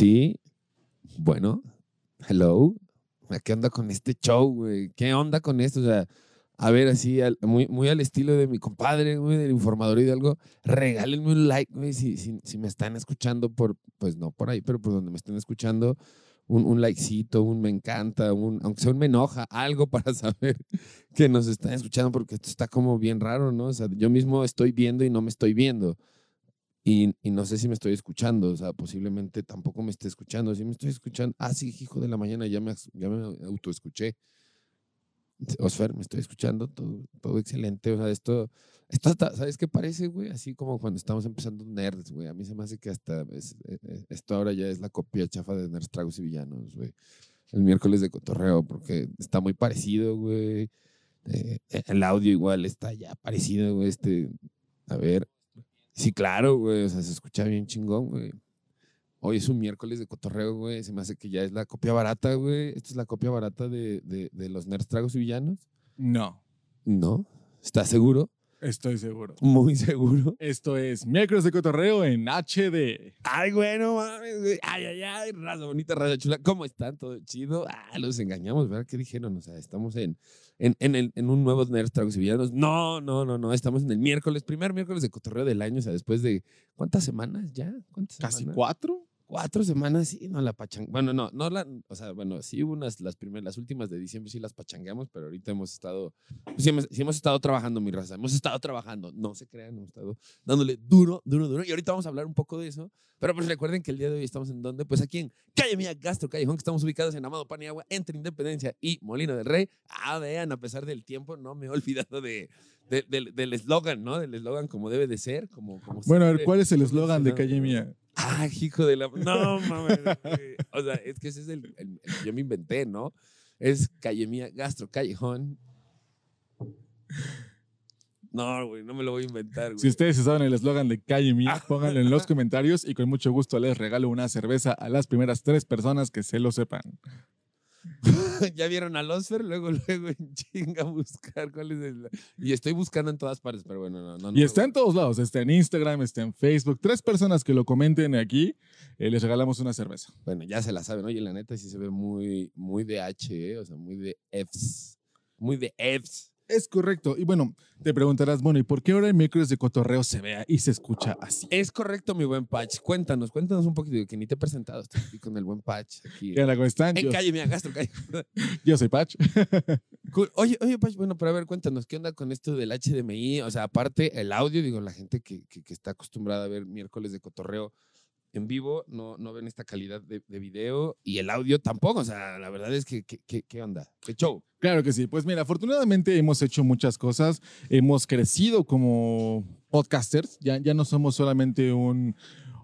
Sí. Bueno, hello. ¿Qué onda con este show, güey? ¿Qué onda con esto? O sea, a ver, así, muy, muy al estilo de mi compadre, güey, del informador y de algo, regálenme un like, güey, si, si, me están escuchando por, pues no por ahí, pero por donde me estén escuchando, un, un likecito, un me encanta, un, aunque sea un me enoja, algo para saber que nos están escuchando, porque esto está como bien raro, ¿no? O sea, yo mismo estoy viendo y no me estoy viendo. Y, no sé si me estoy escuchando, o sea, posiblemente tampoco me esté escuchando. Si me estoy escuchando, ah, sí, hijo de la mañana, ya me, ya me autoescuché. Osfer, me estoy escuchando, todo, todo excelente. O sea, esto, esto ¿sabes qué parece, güey? Así como cuando estamos empezando Nerds, güey. A mí se me hace que hasta eh, eh, esto ahora ya es la copia chafa de Nerds, Tragos y Villanos, güey. El miércoles de cotorreo, porque está muy parecido, güey. Eh, el audio igual está ya parecido, güey. Este, a ver. Sí, claro, güey. O sea, se escucha bien chingón, güey. Hoy es un miércoles de cotorreo, güey. Se me hace que ya es la copia barata, güey. Esta es la copia barata de, de, los nerds, tragos y villanos. No. ¿No? ¿Estás seguro? Estoy seguro. Muy seguro. Esto es miércoles de cotorreo en HD. Ay, bueno, mames, güey. Ay, ay, ay, raza bonita, raza chula. ¿Cómo están? ¿Todo chido? Ah, los engañamos, ¿verdad? ¿Qué dijeron? O sea, estamos en, en, en, el, en un nuevo Nerds, Tragos y Villanos. No, no, no, no. Estamos en el miércoles, primer miércoles de cotorreo del año. O sea, después de. ¿Cuántas semanas ya? ¿Cuántas ¿Casi cuatro? Cuatro semanas sí, no la pachang. Bueno, no, no la, o sea, bueno, sí unas, las primeras, las últimas de diciembre sí las pachangueamos, pero ahorita hemos estado, pues, sí, hemos, estado trabajando, mi raza, hemos estado trabajando, no se crean, hemos estado dándole duro, duro, duro, y ahorita vamos a hablar un poco de eso, pero pues recuerden que el día de hoy estamos en donde, pues aquí en Calle Mía Gastro Callejón, que estamos ubicados en Amado Paniagua, entre Independencia y Molino del Rey. Ah, vean, a pesar del tiempo, no me he olvidado de, del eslogan, ¿no? Del eslogan como debe de ser, como, como Bueno, a ver, ¿cuál es el eslogan de Calle Mía? Ah, hijo de la. No, mames. o sea, es que ese es el, Yo me inventé, ¿no? Es calle mía, gastro, callejón. No, güey, no me lo voy a inventar, güey. Si ustedes saben el eslogan de Calle Mía, ah. pónganlo en los comentarios y con mucho gusto les regalo una cerveza a las primeras tres personas que se lo sepan. ya vieron a Losfer, luego, luego en chinga buscar cuál es el. Y estoy buscando en todas partes, pero bueno, no. no y está en todos lados, está en Instagram, está en Facebook. Tres personas que lo comenten aquí, eh, les regalamos una cerveza. Bueno, ya se la saben, oye, la neta sí se ve muy, muy de H, ¿eh? o sea, muy de Fs. Muy de Fs. Es correcto. Y bueno, te preguntarás, bueno, ¿y por qué ahora el miércoles de cotorreo se vea y se escucha así? Es correcto, mi buen Patch. Cuéntanos, cuéntanos un poquito, que ni te he presentado. Estoy aquí con el buen Patch. Aquí. ¿Qué ¿Cómo están? En calle, mira, calle. Yo soy Patch. Oye, oye, Patch, bueno, pero a ver, cuéntanos, ¿qué onda con esto del HDMI? O sea, aparte, el audio, digo, la gente que, que, que está acostumbrada a ver miércoles de cotorreo, en vivo no, no ven esta calidad de, de, video y el audio tampoco. O sea, la verdad es que, ¿qué onda? ¿Qué show? Claro que sí. Pues mira, afortunadamente hemos hecho muchas cosas. Hemos crecido como podcasters. Ya, ya no somos solamente un,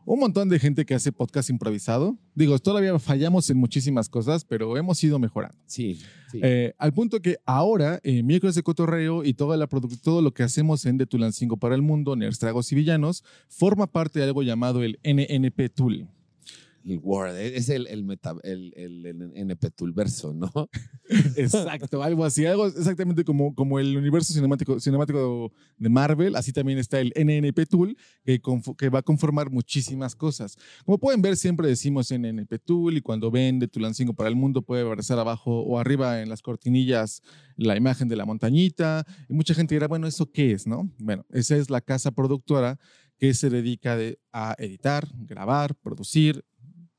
un montón de gente que hace podcast improvisado. Digo, todavía fallamos en muchísimas cosas, pero hemos ido mejorando. Sí. Eh, al punto que ahora, eh, miércoles de cotorreo y toda la todo lo que hacemos en De Tulancingo para el Mundo, Nerds, Tragos y Villanos, forma parte de algo llamado el NNP Tool el Word, e-, es el, el, el, el, NP verso, ¿no? Exacto, algo así, algo exactamente como, como el universo cinemático, cinemático de Marvel, así también está el NNP Tool, que, que va a conformar muchísimas cosas. Como pueden ver, siempre decimos NNP Tool y cuando ven de Tulancingo para el mundo puede aparecer abajo o arriba en las cortinillas la imagen de la montañita y mucha gente dirá, bueno, ¿eso qué es, no? Bueno, esa es la casa productora que se dedica a editar, grabar, producir,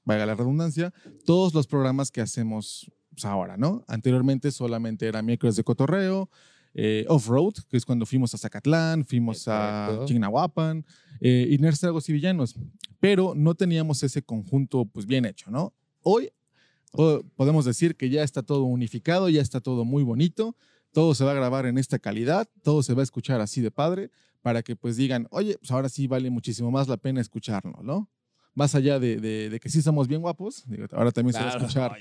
valga la redundancia, todos los programas que hacemos pues, ahora, ¿no? Anteriormente solamente era miércoles de cotorreo, eh, off-road, que es cuando fuimos a Zacatlán, fuimos a Chignahuapan, eh, y Nerds, y Villanos, pero no teníamos ese conjunto pues bien hecho, ¿no? Hoy podemos decir que ya está todo unificado, ya está todo muy bonito, todo se va a grabar en esta calidad, todo se va a escuchar así de padre, para que pues digan, oye, pues ahora sí vale muchísimo más la pena escucharlo, ¿no? Más allá de, de, que sí somos bien guapos, ahora también se va a escuchar.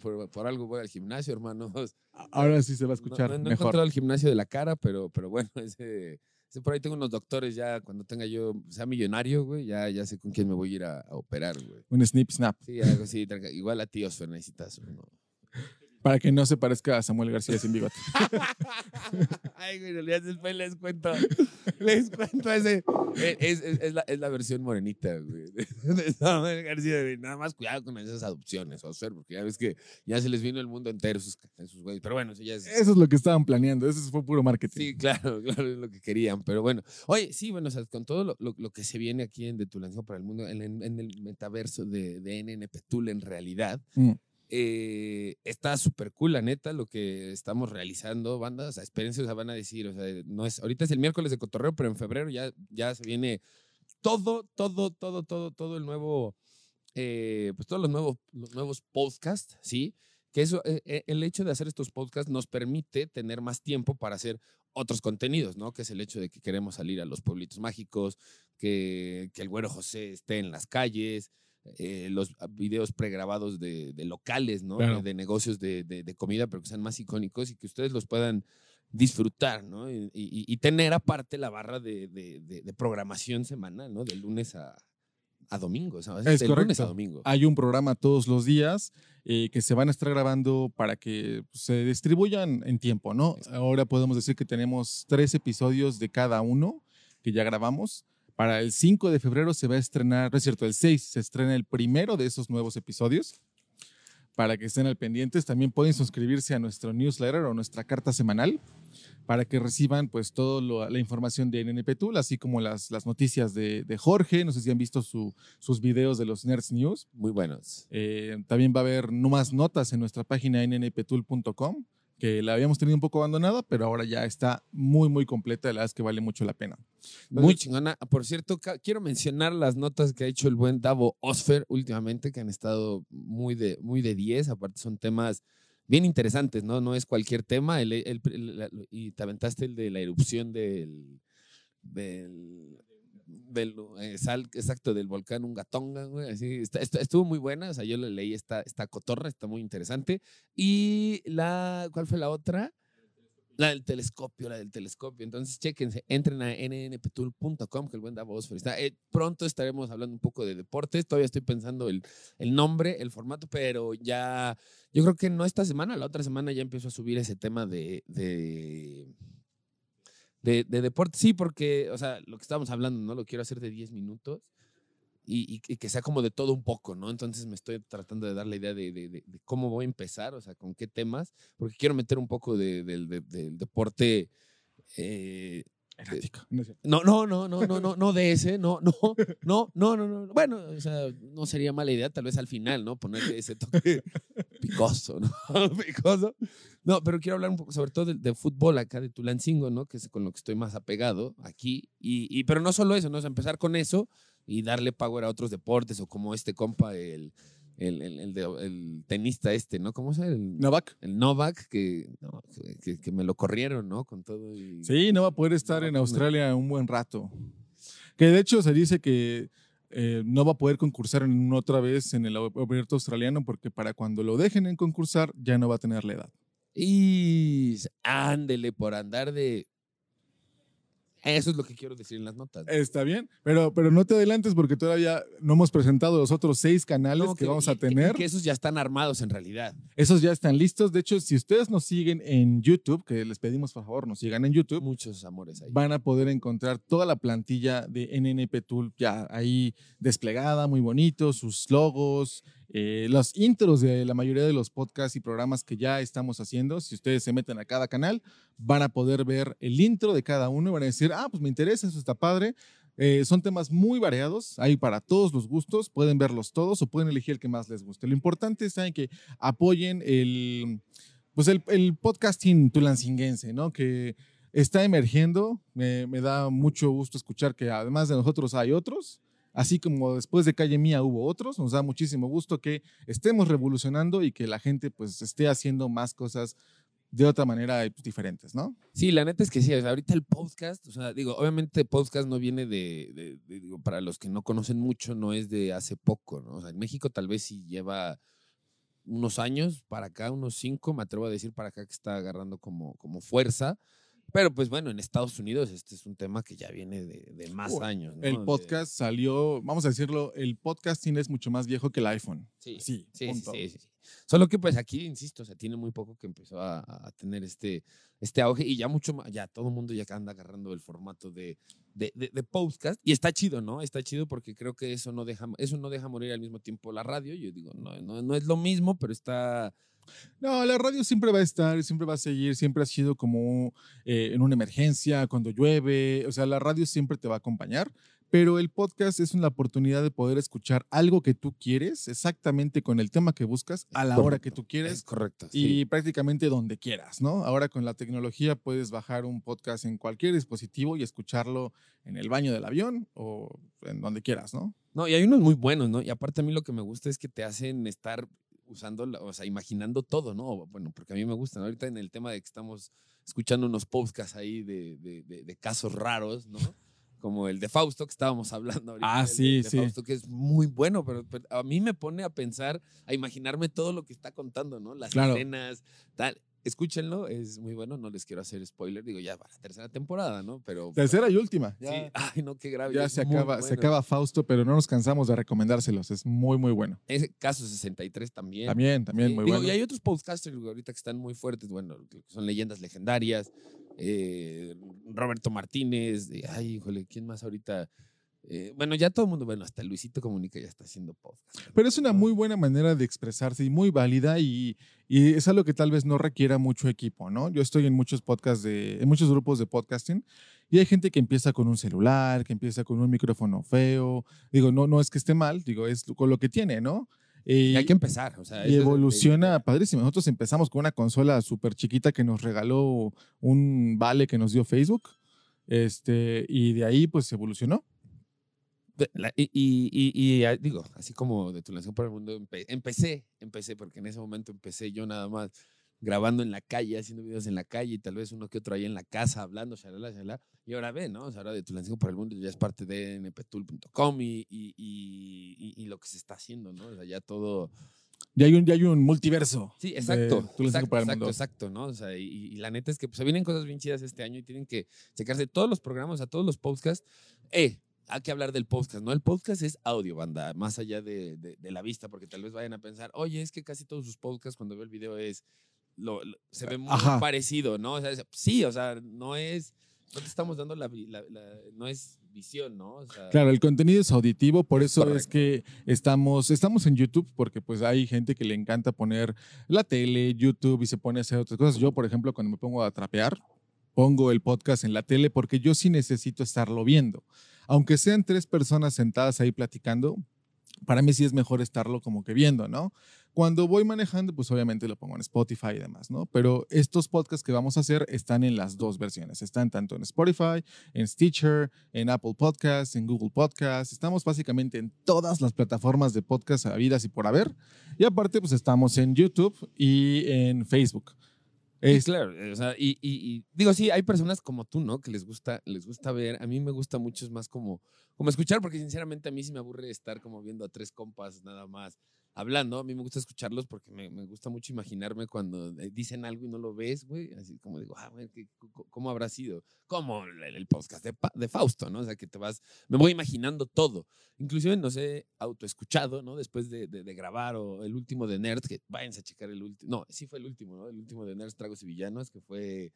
por, por, algo voy al gimnasio, hermano. Ahora sí se va a escuchar no, no, no he encontrado el gimnasio de la cara, pero, pero bueno, ese, por ahí tengo unos doctores ya, cuando tenga yo, sea millonario, güey, ya, ya sé con quién me voy a ir a, operar, güey. Un snip snap. Sí, algo así, igual a ti, Osfer, necesitas Para que no se parezca a Samuel García sin bigote. Ay, güey, ya después les cuento. Les cuento ese. Es, es- es la, es la versión morenita, güey. De Samuel García. güey. Nada más cuidado con esas adopciones, Osfer, porque ya ves que ya se les vino el mundo entero esos, esos güeyes. Pero bueno, eso ya es. Eso es lo que estaban planeando. Eso fue puro marketing. Sí, claro, claro, es lo que querían. Pero bueno, oye, sí, bueno, o sea, con todo lo, lo- lo que se viene aquí en De Tulancingo para el Mundo, en el metaverso de, de NNP Tool en realidad, Mm. Eh, está súper cool, la neta, lo que estamos realizando, bandas. O sea, espérense, o sea, van a decir, o sea, no es, ahorita es el miércoles de cotorreo, pero en febrero ya, ya se viene todo, todo, todo, todo, todo el nuevo, eh, pues todos los nuevos, los nuevos podcasts, ¿sí? Que eso, eh, el hecho de hacer estos podcasts nos permite tener más tiempo para hacer otros contenidos, ¿no? Que es el hecho de que queremos salir a los pueblitos mágicos, que, que el güero José esté en las calles, eh, los videos pregrabados de, de locales, ¿no? Claro. De, de negocios de, comida, pero que sean más icónicos y que ustedes los puedan disfrutar, ¿no? Y, y- y tener aparte la barra de, programación semanal, ¿no? De lunes a, a domingo, Es de lunes a correcto. domingo. Hay un programa todos los días eh, que se van a estar grabando para que pues, se distribuyan en tiempo, ¿no? Ahora podemos decir que tenemos tres episodios de cada uno que ya grabamos. Para el 5 de febrero se va a estrenar, no es cierto, el 6 se estrena el primero de esos nuevos episodios. Para que estén al pendientes, también pueden suscribirse a nuestro newsletter o nuestra carta semanal para que reciban pues toda la información de NNP Tool, así como las, las noticias de, de Jorge. No sé si han visto su- sus videos de los Nerds News. Muy buenos. Eh, también va a haber más notas en nuestra página nnptool.com, que la habíamos tenido un poco abandonada, pero ahora ya está muy, muy completa. La verdad es que vale mucho la pena. Muy chingona. Por cierto, quiero mencionar las notas que ha hecho el buen Davo Osfer últimamente, que han estado muy de, muy de 10. Aparte, son temas bien interesantes, ¿no? No es cualquier tema. El- y te aventaste el de la erupción del del, eh, sal, exacto, del volcán Ungatonga, güey, así, está- estuvo muy buena, o sea, yo le leí esta, esta cotorra, está muy interesante. Y la, ¿cuál fue la otra? La del telescopio, la del telescopio. Entonces, chéquense, entren a nnptool.com, que el buen Davos está. Eh, pronto estaremos hablando un poco de deportes. Todavía estoy pensando el, el nombre, el formato, pero ya, yo creo que no esta semana, la otra semana ya empiezo a subir ese tema de, de, de deporte. Sí, porque, o sea, lo que estábamos hablando, ¿no? Lo quiero hacer de 10 minutos. Y, y- y que sea como de todo un poco, ¿no? Entonces me estoy tratando de dar la idea de, de- de- cómo voy a empezar, o sea, con qué temas, porque quiero meter un poco de- del- de- del deporte. eh, no, no, no, no, no, no, no de ese, no, no, no, no, no, no. Bueno, o sea, no sería mala idea, tal vez al final, ¿no? Ponerle ese toque picoso, ¿no? picoso. No, pero quiero hablar un poco sobre todo de, de fútbol acá de Tulancingo, ¿no? Que es con lo que estoy más apegado aquí. Y, y- pero no solo eso, ¿no? O sea, empezar con eso y darle power a otros deportes o como este compa, el, el, el, el de- el tenista este, ¿no? ¿Cómo se llama? El, Novak. el Novak, que, no, que, que me lo corrieron, ¿no? Con todo y... Sí, no va a poder estar en Australia un buen rato. Que de hecho se dice que eh, no va a poder concursar en otra vez en el abierto australiano porque para cuando lo dejen en concursar ya no va a tener la edad. Y ándele por andar de. Eso es lo que quiero decir en las notas. Está bien, pero, pero no te adelantes porque todavía no hemos presentado los otros seis canales No, que, vamos a y- tener. que esos ya están armados en realidad. Esos ya están listos. De hecho, si ustedes nos siguen en YouTube, que les pedimos por favor nos sigan en YouTube, Muchos amores ahí. van a poder encontrar toda la plantilla de NNP Tool ya ahí desplegada, muy bonito, sus logos, eh, los intros de la mayoría de los podcasts y programas que ya estamos haciendo. Si ustedes se meten a cada canal, van a poder ver el intro de cada uno y van a decir, ah, pues me interesa, eso está padre. Eh, son temas muy variados, hay para todos los gustos, pueden verlos todos o pueden elegir el que más les guste. Lo importante es que apoyen el, pues el, el podcasting tulancinguense, ¿no? Que está emergiendo. Me, me da mucho gusto escuchar que además de nosotros hay otros. Así como después de Calle Mía hubo otros, nos da muchísimo gusto que estemos revolucionando y que la gente pues esté haciendo más cosas de otra manera pues, diferentes, ¿no? Sí, la neta es que sí. ahorita el podcast, o sea, digo, obviamente podcast no viene de- digo, para los que no conocen mucho, no es de hace poco, ¿no? O sea, en México tal vez sí lleva unos años para acá, unos cinco, me atrevo a decir para acá que está agarrando como, como fuerza. Pero pues bueno, en Estados Unidos este es un tema que ya viene de, de más Uh, años. ¿no? El De- podcast salió, vamos a decirlo, el podcasting es mucho más viejo que el iPhone. Sí, Sí, sí, sí. Solo que pues aquí, insisto, o sea, tiene muy poco que empezó a, a tener este, este auge y ya mucho más, ya todo el mundo ya anda agarrando el formato de, de, de- de podcast y está chido, ¿no? Está chido porque creo que eso no deja, eso no deja morir al mismo tiempo la radio. Yo digo, no, no, no es lo mismo, pero está... No, la radio siempre va a estar, siempre va a seguir, siempre ha sido como eh, en una emergencia, cuando llueve, o sea, la radio siempre te va a acompañar, pero el podcast es una oportunidad de poder escuchar algo que tú quieres, exactamente con el tema que buscas, a la hora que tú Es quieres correcto. y prácticamente donde quieras, ¿no? Ahora con la tecnología puedes bajar un podcast en cualquier dispositivo y escucharlo en el baño del avión o en donde quieras, ¿no? No, y hay unos muy buenos, ¿no? Y aparte a mí lo que me gusta es que te hacen estar usando, la- o sea, imaginando todo, ¿no? Bueno, porque a mí me gusta, ¿no? Ahorita en el tema de que estamos escuchando unos podcasts ahí de, de- de- de casos raros, ¿no? Como el de Fausto que estábamos hablando ahorita. Ah, el sí, de sí. Fausto, que es muy bueno, pero, pero a mí me pone a pensar, a imaginarme todo lo que está contando, ¿no? Las Claro. escenas, tal. Escúchenlo, es muy bueno, no les quiero hacer spoiler, digo, ya va la tercera temporada, ¿no? Pero... Tercera y última. Sí, Ya, ay, no, qué grave. ya es se acaba, se acaba Fausto, pero no nos cansamos de recomendárselos. Es muy, muy bueno. Ese caso 63 también. También, también Sí, muy digo, bueno. Y hay otros podcasters ahorita que están muy fuertes, bueno, que son leyendas legendarias. eh, Roberto Martínez, ay, híjole, ¿quién más ahorita? Eh, bueno, ya todo el mundo, bueno, hasta Luisito Comunica ya está haciendo podcast. Pero es una muy buena manera de expresarse y muy válida y, y es algo que tal vez no requiera mucho equipo, ¿no? Yo estoy en muchos podcasts, de, en muchos grupos de podcasting y hay gente que empieza con un celular, que empieza con un micrófono feo. Digo, no, no es que esté mal, digo, es con lo que tiene, ¿no? Y Y, hay que empezar, o sea. y eso es- evoluciona padrísimo. Nosotros empezamos con una consola súper chiquita que nos regaló un vale que nos dio Facebook. Este, y de ahí pues evolucionó. La- y, y- y- y, ah, digo, así como de tu lanzación por el mundo, empe- empecé, empecé, porque en ese momento empecé yo nada más grabando en la calle, haciendo videos en la calle y tal vez uno que otro ahí en la casa hablando, shalala, shalala. Y ahora ve, ¿no? O sea, ahora de tu lanzación por el mundo ya es parte de nptool.com y, lo que se está haciendo, ¿no? O sea, ya todo... Ya hay un, ya hay un multiverso. Sí, exacto. Lanzamiento exacto, para el exacto, Mundo. exacto, ¿no? O sea, y, y la neta es que pues, se vienen cosas bien chidas este año y tienen que checarse todos los programas, a todos los podcasts. Eh, hay que hablar del podcast, ¿no? El podcast es audio, banda, más allá de, de- de la vista, porque tal vez vayan a pensar, oye, es que casi todos sus podcasts cuando veo el video es, lo, lo- se ve muy Ajá. parecido, ¿no? O sea, es- sí, o sea, no es, no te estamos dando la, la- la- no es visión, ¿no? O sea, Claro, el contenido es auditivo, por eso es Correcto. que estamos, estamos en YouTube, porque pues hay gente que le encanta poner la tele, YouTube y se pone a hacer otras cosas. Yo, por ejemplo, cuando me pongo a trapear, pongo el podcast en la tele porque yo sí necesito estarlo viendo. Aunque sean tres personas sentadas ahí platicando, para mí sí es mejor estarlo como que viendo, ¿no? Cuando voy manejando, pues obviamente lo pongo en Spotify y demás, ¿no? Pero estos podcasts que vamos a hacer están en las dos versiones. Están tanto en Spotify, en Stitcher, en Apple Podcasts, en Google Podcasts. Estamos básicamente en todas las plataformas de podcast habidas y por haber. Y aparte, pues estamos en YouTube y en Facebook. Es- claro, eh, o sea, y, y- digo, sí, hay personas como tú, ¿no? Que les gusta, les gusta ver. A mí me gusta mucho más como, como escuchar, porque sinceramente a mí sí me aburre estar como viendo a tres compas nada más hablando. A mí me gusta escucharlos porque me, me gusta mucho imaginarme cuando eh, dicen algo y no lo ves, güey. Así como digo, ah, güey, ¿qué- cu- ¿cómo habrá sido? Como el, podcast de, de Fausto, ¿no? O sea, que te vas, me voy imaginando todo. Inclusive nos he autoescuchado, ¿no? Después de, de- de grabar o el último de Nerds, que váyanse a checar el último. No, sí fue el último, ¿no? El último de Nerds, Tragos y Villanos, que fue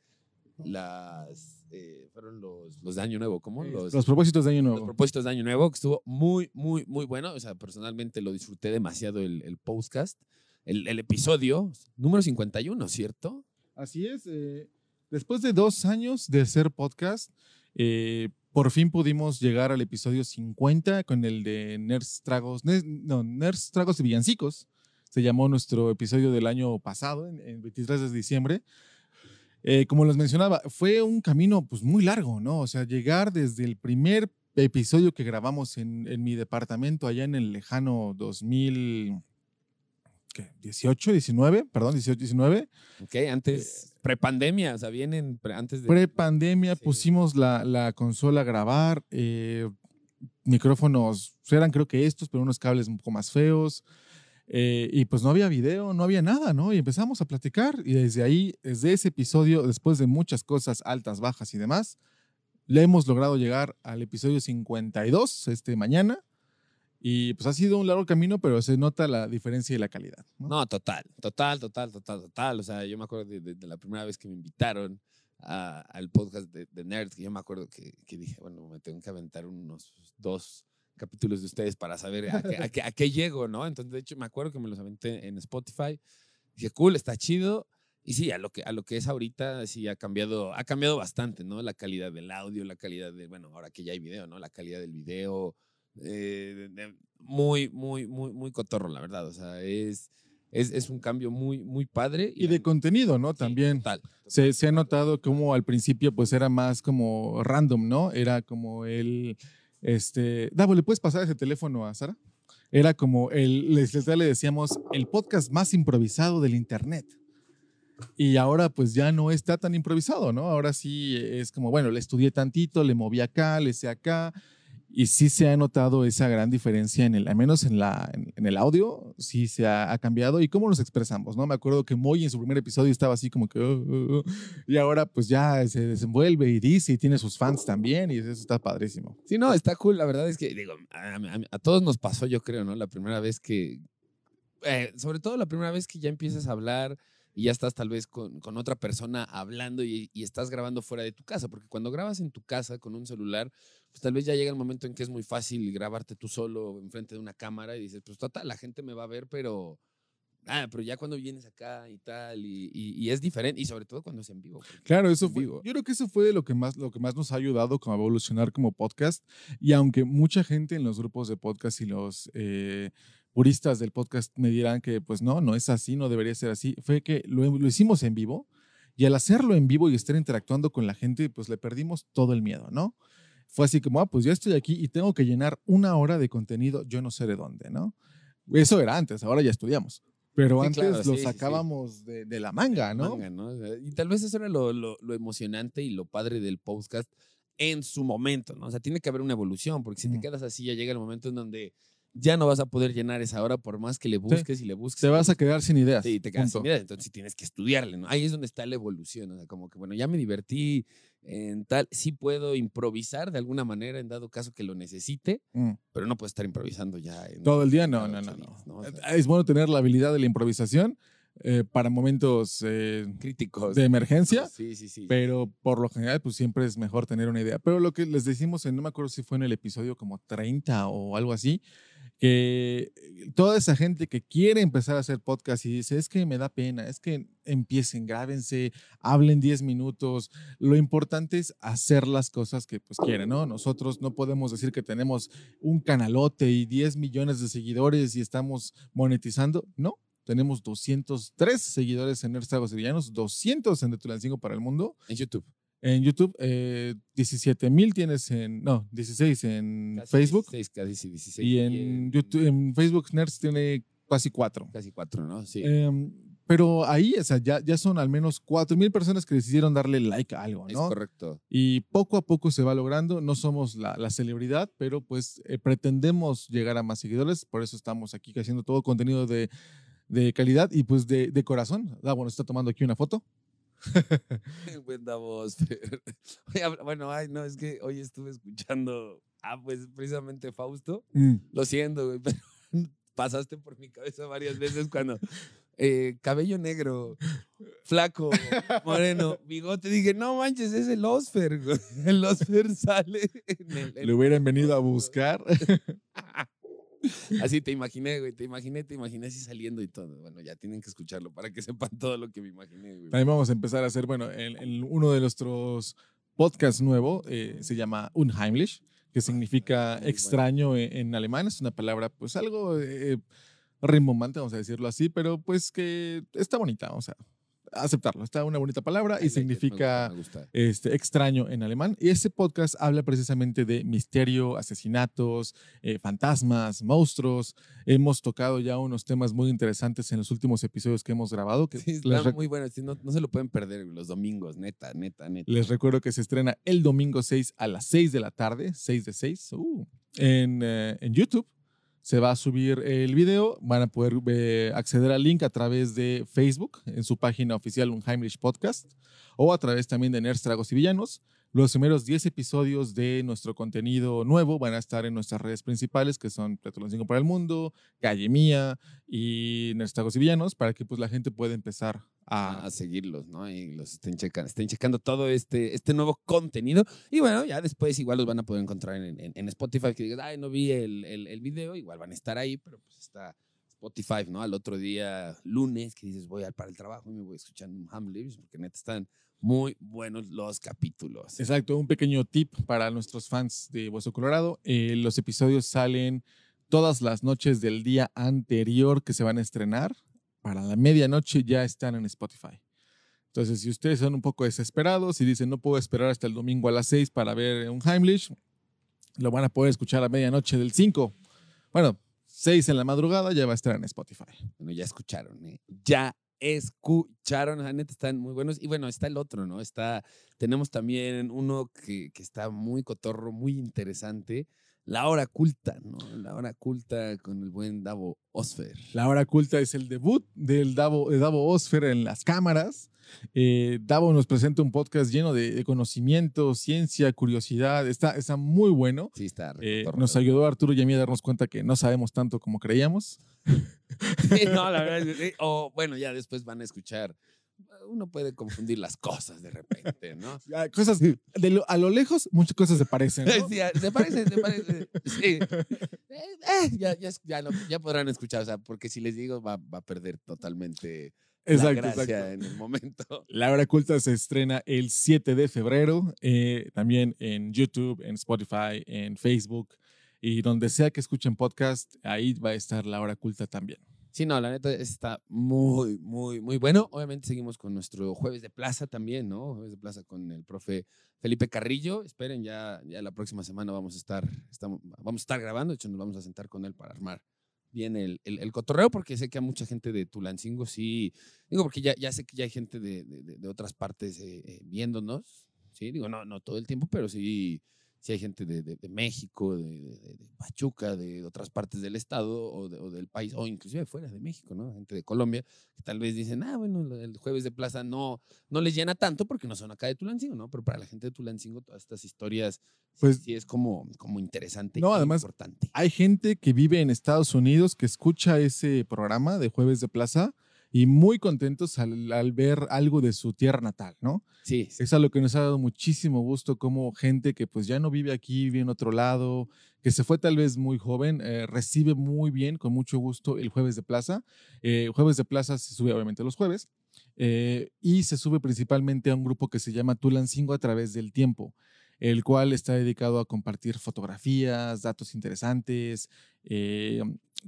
las. eh, fueron los, los de Año Nuevo, ¿cómo? Los, los propósitos de Año los Nuevo. propósitos de Año Nuevo, que estuvo muy, muy, muy bueno. O sea, personalmente lo disfruté demasiado el, el podcast, el, el episodio número 51, ¿cierto? Así es. eh, después de dos años de ser podcast, eh, por fin pudimos llegar al episodio 50 con el de Nerds Tragos, no, Nerds Tragos y Villancicos. Se llamó nuestro episodio del año pasado, en, en 23 de diciembre. Eh, como les mencionaba, fue un camino pues muy largo, ¿no? O sea, llegar desde el primer episodio que grabamos en, en mi departamento allá en el lejano 2000, ¿qué? 18, 19, perdón, 18, 19. Ok, antes, prepandemia, o sea, vienen antes de. Pre-pandemia Sí. pusimos la, la consola a grabar, eh, micrófonos, eran creo que estos, pero unos cables un poco más feos. Eh, y pues no había video, no había nada, ¿no? Y empezamos a platicar y desde ahí, desde ese episodio, después de muchas cosas altas, bajas y demás, le hemos logrado llegar al episodio 52 este mañana. Y pues ha sido un largo camino, pero se nota la diferencia y la calidad. ¿no? No, total, total, total, total, total. O sea, yo me acuerdo de, de- de la primera vez que me invitaron al podcast de, de Nerds, que yo me acuerdo que, que dije, bueno, me tengo que aventar unos dos capítulos de ustedes para saber a qué, a qué- a qué llego, ¿no? Entonces, de hecho, me acuerdo que me los aventé en Spotify. Dije, cool, está chido. Y sí, a lo que, a lo que es ahorita, sí ha cambiado, ha cambiado bastante, ¿no? La calidad del audio, la calidad de, bueno, ahora que ya hay video, ¿no? La calidad del video, eh, de- de- muy, muy, muy, muy cotorro, la verdad. O sea, es, es, es un cambio muy, muy padre. Y de contenido, ¿no? Sí, También. total, Se, total. se ha notado como al principio pues era más como random, ¿no? Era como el, este, Davo, ¿le puedes pasar ese teléfono a Sara? Era como el, les, le decíamos, el podcast más improvisado del internet. Y ahora pues ya no está tan improvisado, ¿no? Ahora sí es como, bueno, le estudié tantito, le moví acá, le sé acá. Y sí se ha notado esa gran diferencia en el, al menos en, la, en, en el audio, sí se ha, ha cambiado. Y cómo nos expresamos, ¿no? Me acuerdo que Moy en su primer episodio estaba así como que, "Oh, oh, oh", y ahora pues ya se desenvuelve y dice y tiene sus fans también y eso está padrísimo. Sí, no, está cool. La verdad es que, digo, a, a- a todos nos pasó, yo creo, ¿no? La primera vez que, eh, sobre todo la primera vez que ya empiezas a hablar y ya estás tal vez con, con otra persona hablando y, y estás grabando fuera de tu casa, porque cuando grabas en tu casa con un celular, pues tal vez ya llega el momento en que es muy fácil grabarte tú solo enfrente de una cámara y dices, pues total, la gente me va a ver, pero... Ah, pero ya cuando vienes acá y tal, y, y- y es diferente, y sobre todo cuando es en vivo. Claro, es eso fue, vivo. yo creo que eso fue lo que más, lo que más nos ha ayudado como a evolucionar como podcast. Y aunque mucha gente en los grupos de podcast y los eh, puristas del podcast me dirán que pues no, no es así, no debería ser así, fue que lo, lo hicimos en vivo y al hacerlo en vivo y estar interactuando con la gente, pues le perdimos todo el miedo, ¿no? Fue así como, ah, pues ya estoy aquí y tengo que llenar una hora de contenido, yo no sé de dónde, ¿no? Eso era antes, ahora ya estudiamos. Pero Sí, antes claro, lo sí, sí, sí. sacábamos de, de la manga, ¿no? Y tal vez eso era lo, lo- lo emocionante y lo padre del podcast en su momento, ¿no? O sea, tiene que haber una evolución, porque si te Ujú. quedas así, ya llega el momento en donde ya no vas a poder llenar esa hora por más que le busques y le busques. Te vas a quedar sin ideas. Sí, te quedas sin punto. ideas, entonces tienes que estudiarle, ¿no? Ahí es donde está la evolución, o sea, como que, bueno, ya me divertí en tal, sí puedo improvisar de alguna manera en dado caso que lo necesite, Mm. pero no puedo estar improvisando ya. en Todo el día, no, no, no, días, ¿no? O sea, Es bueno tener la habilidad de la improvisación eh, para momentos eh, críticos. de emergencia, Sí, sí, sí. pero por lo general, pues siempre es mejor tener una idea. Pero lo que les decimos, en, no me acuerdo si fue en el episodio como 30 o algo así, que toda esa gente que quiere empezar a hacer podcast y dice, es que me da pena, es que empiecen, grábense, hablen 10 minutos. Lo importante es hacer las cosas que pues quieren, ¿no? Nosotros no podemos decir que tenemos un canalote y 10 millones de seguidores y estamos monetizando, no. Tenemos 203 seguidores en Nerds Tragos y Villanos, 200 en De Tulancingo para el Mundo. En YouTube. En YouTube, eh, 17 mil tienes en, no, 16 en Casi Facebook. 16, casi 16. Y en, YouTube, en Facebook Nerds tiene casi 4. Casi cuatro, ¿no? Sí. pero ahí, o sea, ya, ya son al menos 4 mil personas que decidieron darle like a algo, es ¿no? correcto. Y poco a poco se va logrando. No somos la, la celebridad, pero pues eh, pretendemos llegar a más seguidores. Por eso estamos aquí haciendo todo contenido de, de calidad y pues de, de corazón. Ah, bueno, está tomando aquí una foto. Buena voz. pero- bueno, ay, no, es que hoy estuve escuchando, ah, pues precisamente Fausto. Lo siento, güey, pero pasaste por mi cabeza varias veces cuando eh, cabello negro, flaco, moreno, bigote. Dije, no manches, es el Osfer. güey. El Osfer sale en el. en- Le hubieran venido a buscar. Así te imaginé, güey. Te imaginé, te imaginé así saliendo y todo. Bueno, ya tienen que escucharlo para que sepan todo lo que me imaginé, güey. También vamos a empezar a hacer, bueno, en, en uno de nuestros podcasts nuevo eh, se llama Unheimlich, que significa Muy bueno. extraño en, en alemán. Es una palabra, pues algo eh, rimbombante, vamos a decirlo así, pero pues que está bonita, vamos a aceptarlo. Está una bonita palabra y me significa gusta, me gusta. este, extraño en alemán. Y ese podcast habla precisamente de misterio, asesinatos, eh, fantasmas, monstruos. Hemos tocado ya unos temas muy interesantes en los últimos episodios que hemos grabado. Que Sí, les, muy bueno. sí, no, no se lo pueden perder los domingos, neta, neta, neta. les recuerdo que se estrena el domingo 6 a las 6 de la tarde, 6 de 6, uh, en, eh, en YouTube. Se va a subir el video. Van a poder eh, acceder al link a través de Facebook, en su página oficial Unheimlich Podcast, o a través también de Nerds, Tragos y Villanos. Los primeros 10 episodios de nuestro contenido nuevo van a estar en nuestras redes principales, que son Platón 5 para el Mundo, Calle Mía y Nerds, Tragos y Villanos, para que pues, la gente pueda empezar a, a, seguirlos, ¿no? Y los estén checando, estén checando todo este, este nuevo contenido. Y bueno, ya después igual los van a poder encontrar en, en, en Spotify, que digan, ay, no vi el, el, el, video, igual van a estar ahí, pero pues está Spotify, ¿no? Al otro día, lunes, que dices, voy al para el trabajo y me voy escuchando un Hamlet, porque neta están muy buenos los capítulos. Exacto, un pequeño tip para nuestros fans de Hueso Colorado. Eh, los episodios salen todas las noches del día anterior que se van a estrenar. Para la medianoche ya están en Spotify. Entonces, si ustedes son un poco desesperados y dicen no puedo esperar hasta el domingo a las 6 para ver un Heimlich, lo van a poder escuchar a medianoche del 5. Bueno, 6 en la madrugada ya va a estar en Spotify. Bueno, ya escucharon, ¿eh? Ya escucharon, la neta están muy buenos. Y bueno, está el otro, ¿no? Está, tenemos también uno que, que está muy cotorro, muy interesante. La hora culta, ¿no? La hora culta con el buen Davo Osfer. La hora culta es el debut del Davo, de Davo Osfer en las cámaras. Eh, Davo nos presenta un podcast lleno de, de, conocimiento, ciencia, curiosidad. Está, está muy bueno. Sí, está. Eh, nos ayudó Arturo y a mí a darnos cuenta que no sabemos tanto como creíamos. Sí, no, la verdad. Sí, o bueno, ya después van a escuchar. Uno puede confundir las cosas de repente, ¿no? Cosas de lo, a lo lejos, muchas cosas se parecen. ¿no? Sí, se parecen, se parecen. Sí. Eh, ya, ya, ya, lo, ya, podrán escuchar, o sea, porque si les digo, va, va a perder totalmente Exacto, la gracia exacto. en el momento. La hora culta se estrena el 7 de febrero, eh, también en YouTube, en Spotify, en Facebook y donde sea que escuchen podcast, ahí va a estar la hora culta también. Sí, no, la neta está muy, muy, muy bueno. Obviamente seguimos con nuestro jueves de plaza también, ¿no? Jueves de plaza con el profe Felipe Carrillo. Esperen, ya, ya la próxima semana vamos a estar, estamos, vamos a estar grabando. De hecho, nos vamos a sentar con él para armar bien el, el, cotorreo, porque sé que a mucha gente de Tulancingo sí, digo, porque ya, ya sé que ya hay gente de, de, de otras partes eh, eh, viéndonos, sí, digo, no, no todo el tiempo, pero sí, sí hay gente de, de México, de, Pachuca, de otras partes del estado o, o, del país, o inclusive fuera de México, ¿no? Gente de Colombia, que tal vez dicen, ah, bueno, el jueves de plaza no, no les llena tanto porque no son acá de Tulancingo, ¿no? Pero para la gente de Tulancingo, todas estas historias pues, sí es como, como interesante no, y además, importante. Hay gente que vive en Estados Unidos que escucha ese programa de Jueves de Plaza y muy contentos al, al, ver algo de su tierra natal, ¿no? Sí. Es algo que nos ha dado muchísimo gusto como gente que pues ya no vive aquí, vive en otro lado, que se fue tal vez muy joven, eh, recibe muy bien, con mucho gusto, el Jueves de Plaza. Eh, jueves de Plaza se sube obviamente los jueves eh, y se sube principalmente a un grupo que se llama Tulancingo a través del tiempo el cual está dedicado a compartir fotografías, datos interesantes. Eh,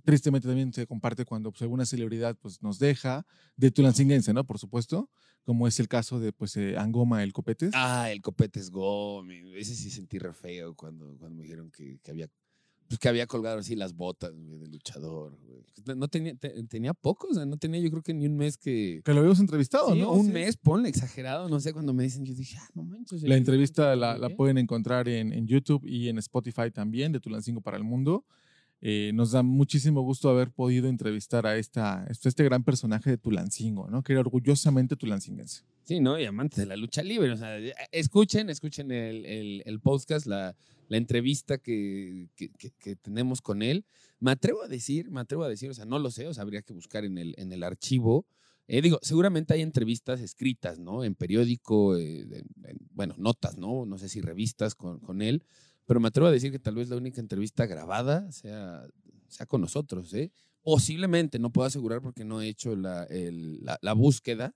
tristemente también se comparte cuando pues, alguna celebridad pues, nos deja, de tulancinguense, ¿no? Por supuesto, como es el caso de pues, eh, Angoma, el Copetes. Ah, el Copetes Gómez. Ese sí sentí re feo cuando, cuando me dijeron que, que había pues que había colgado así las botas güey, de luchador. Güey. No tenía, te, tenía poco, o sea, no tenía yo creo que ni un mes que... Que lo habíamos entrevistado, sí, ¿no? Un sí. mes, ponle, exagerado, no sé, cuando me dicen, yo dije, ah, no manches. La entrevista la, la, pueden encontrar en, en, YouTube y en Spotify también, de Tulancingo para el Mundo. Eh, nos da muchísimo gusto haber podido entrevistar a esta, este gran personaje de Tulancingo, ¿no? Que era orgullosamente tulancinguense. Sí, ¿no? Y amante de la lucha libre. O sea, escuchen, escuchen el, el, podcast, la, la entrevista que, que, tenemos con él. Me atrevo a decir, me atrevo a decir, o sea, no lo sé, o sea, habría que buscar en el, en el archivo. Eh, digo, seguramente hay entrevistas escritas, ¿no? En periódico, eh, en, en, bueno, notas, ¿no? No sé si revistas con, con, él, pero me atrevo a decir que tal vez la única entrevista grabada sea, sea con nosotros, ¿eh? Posiblemente, no puedo asegurar porque no he hecho la, el, la, la búsqueda,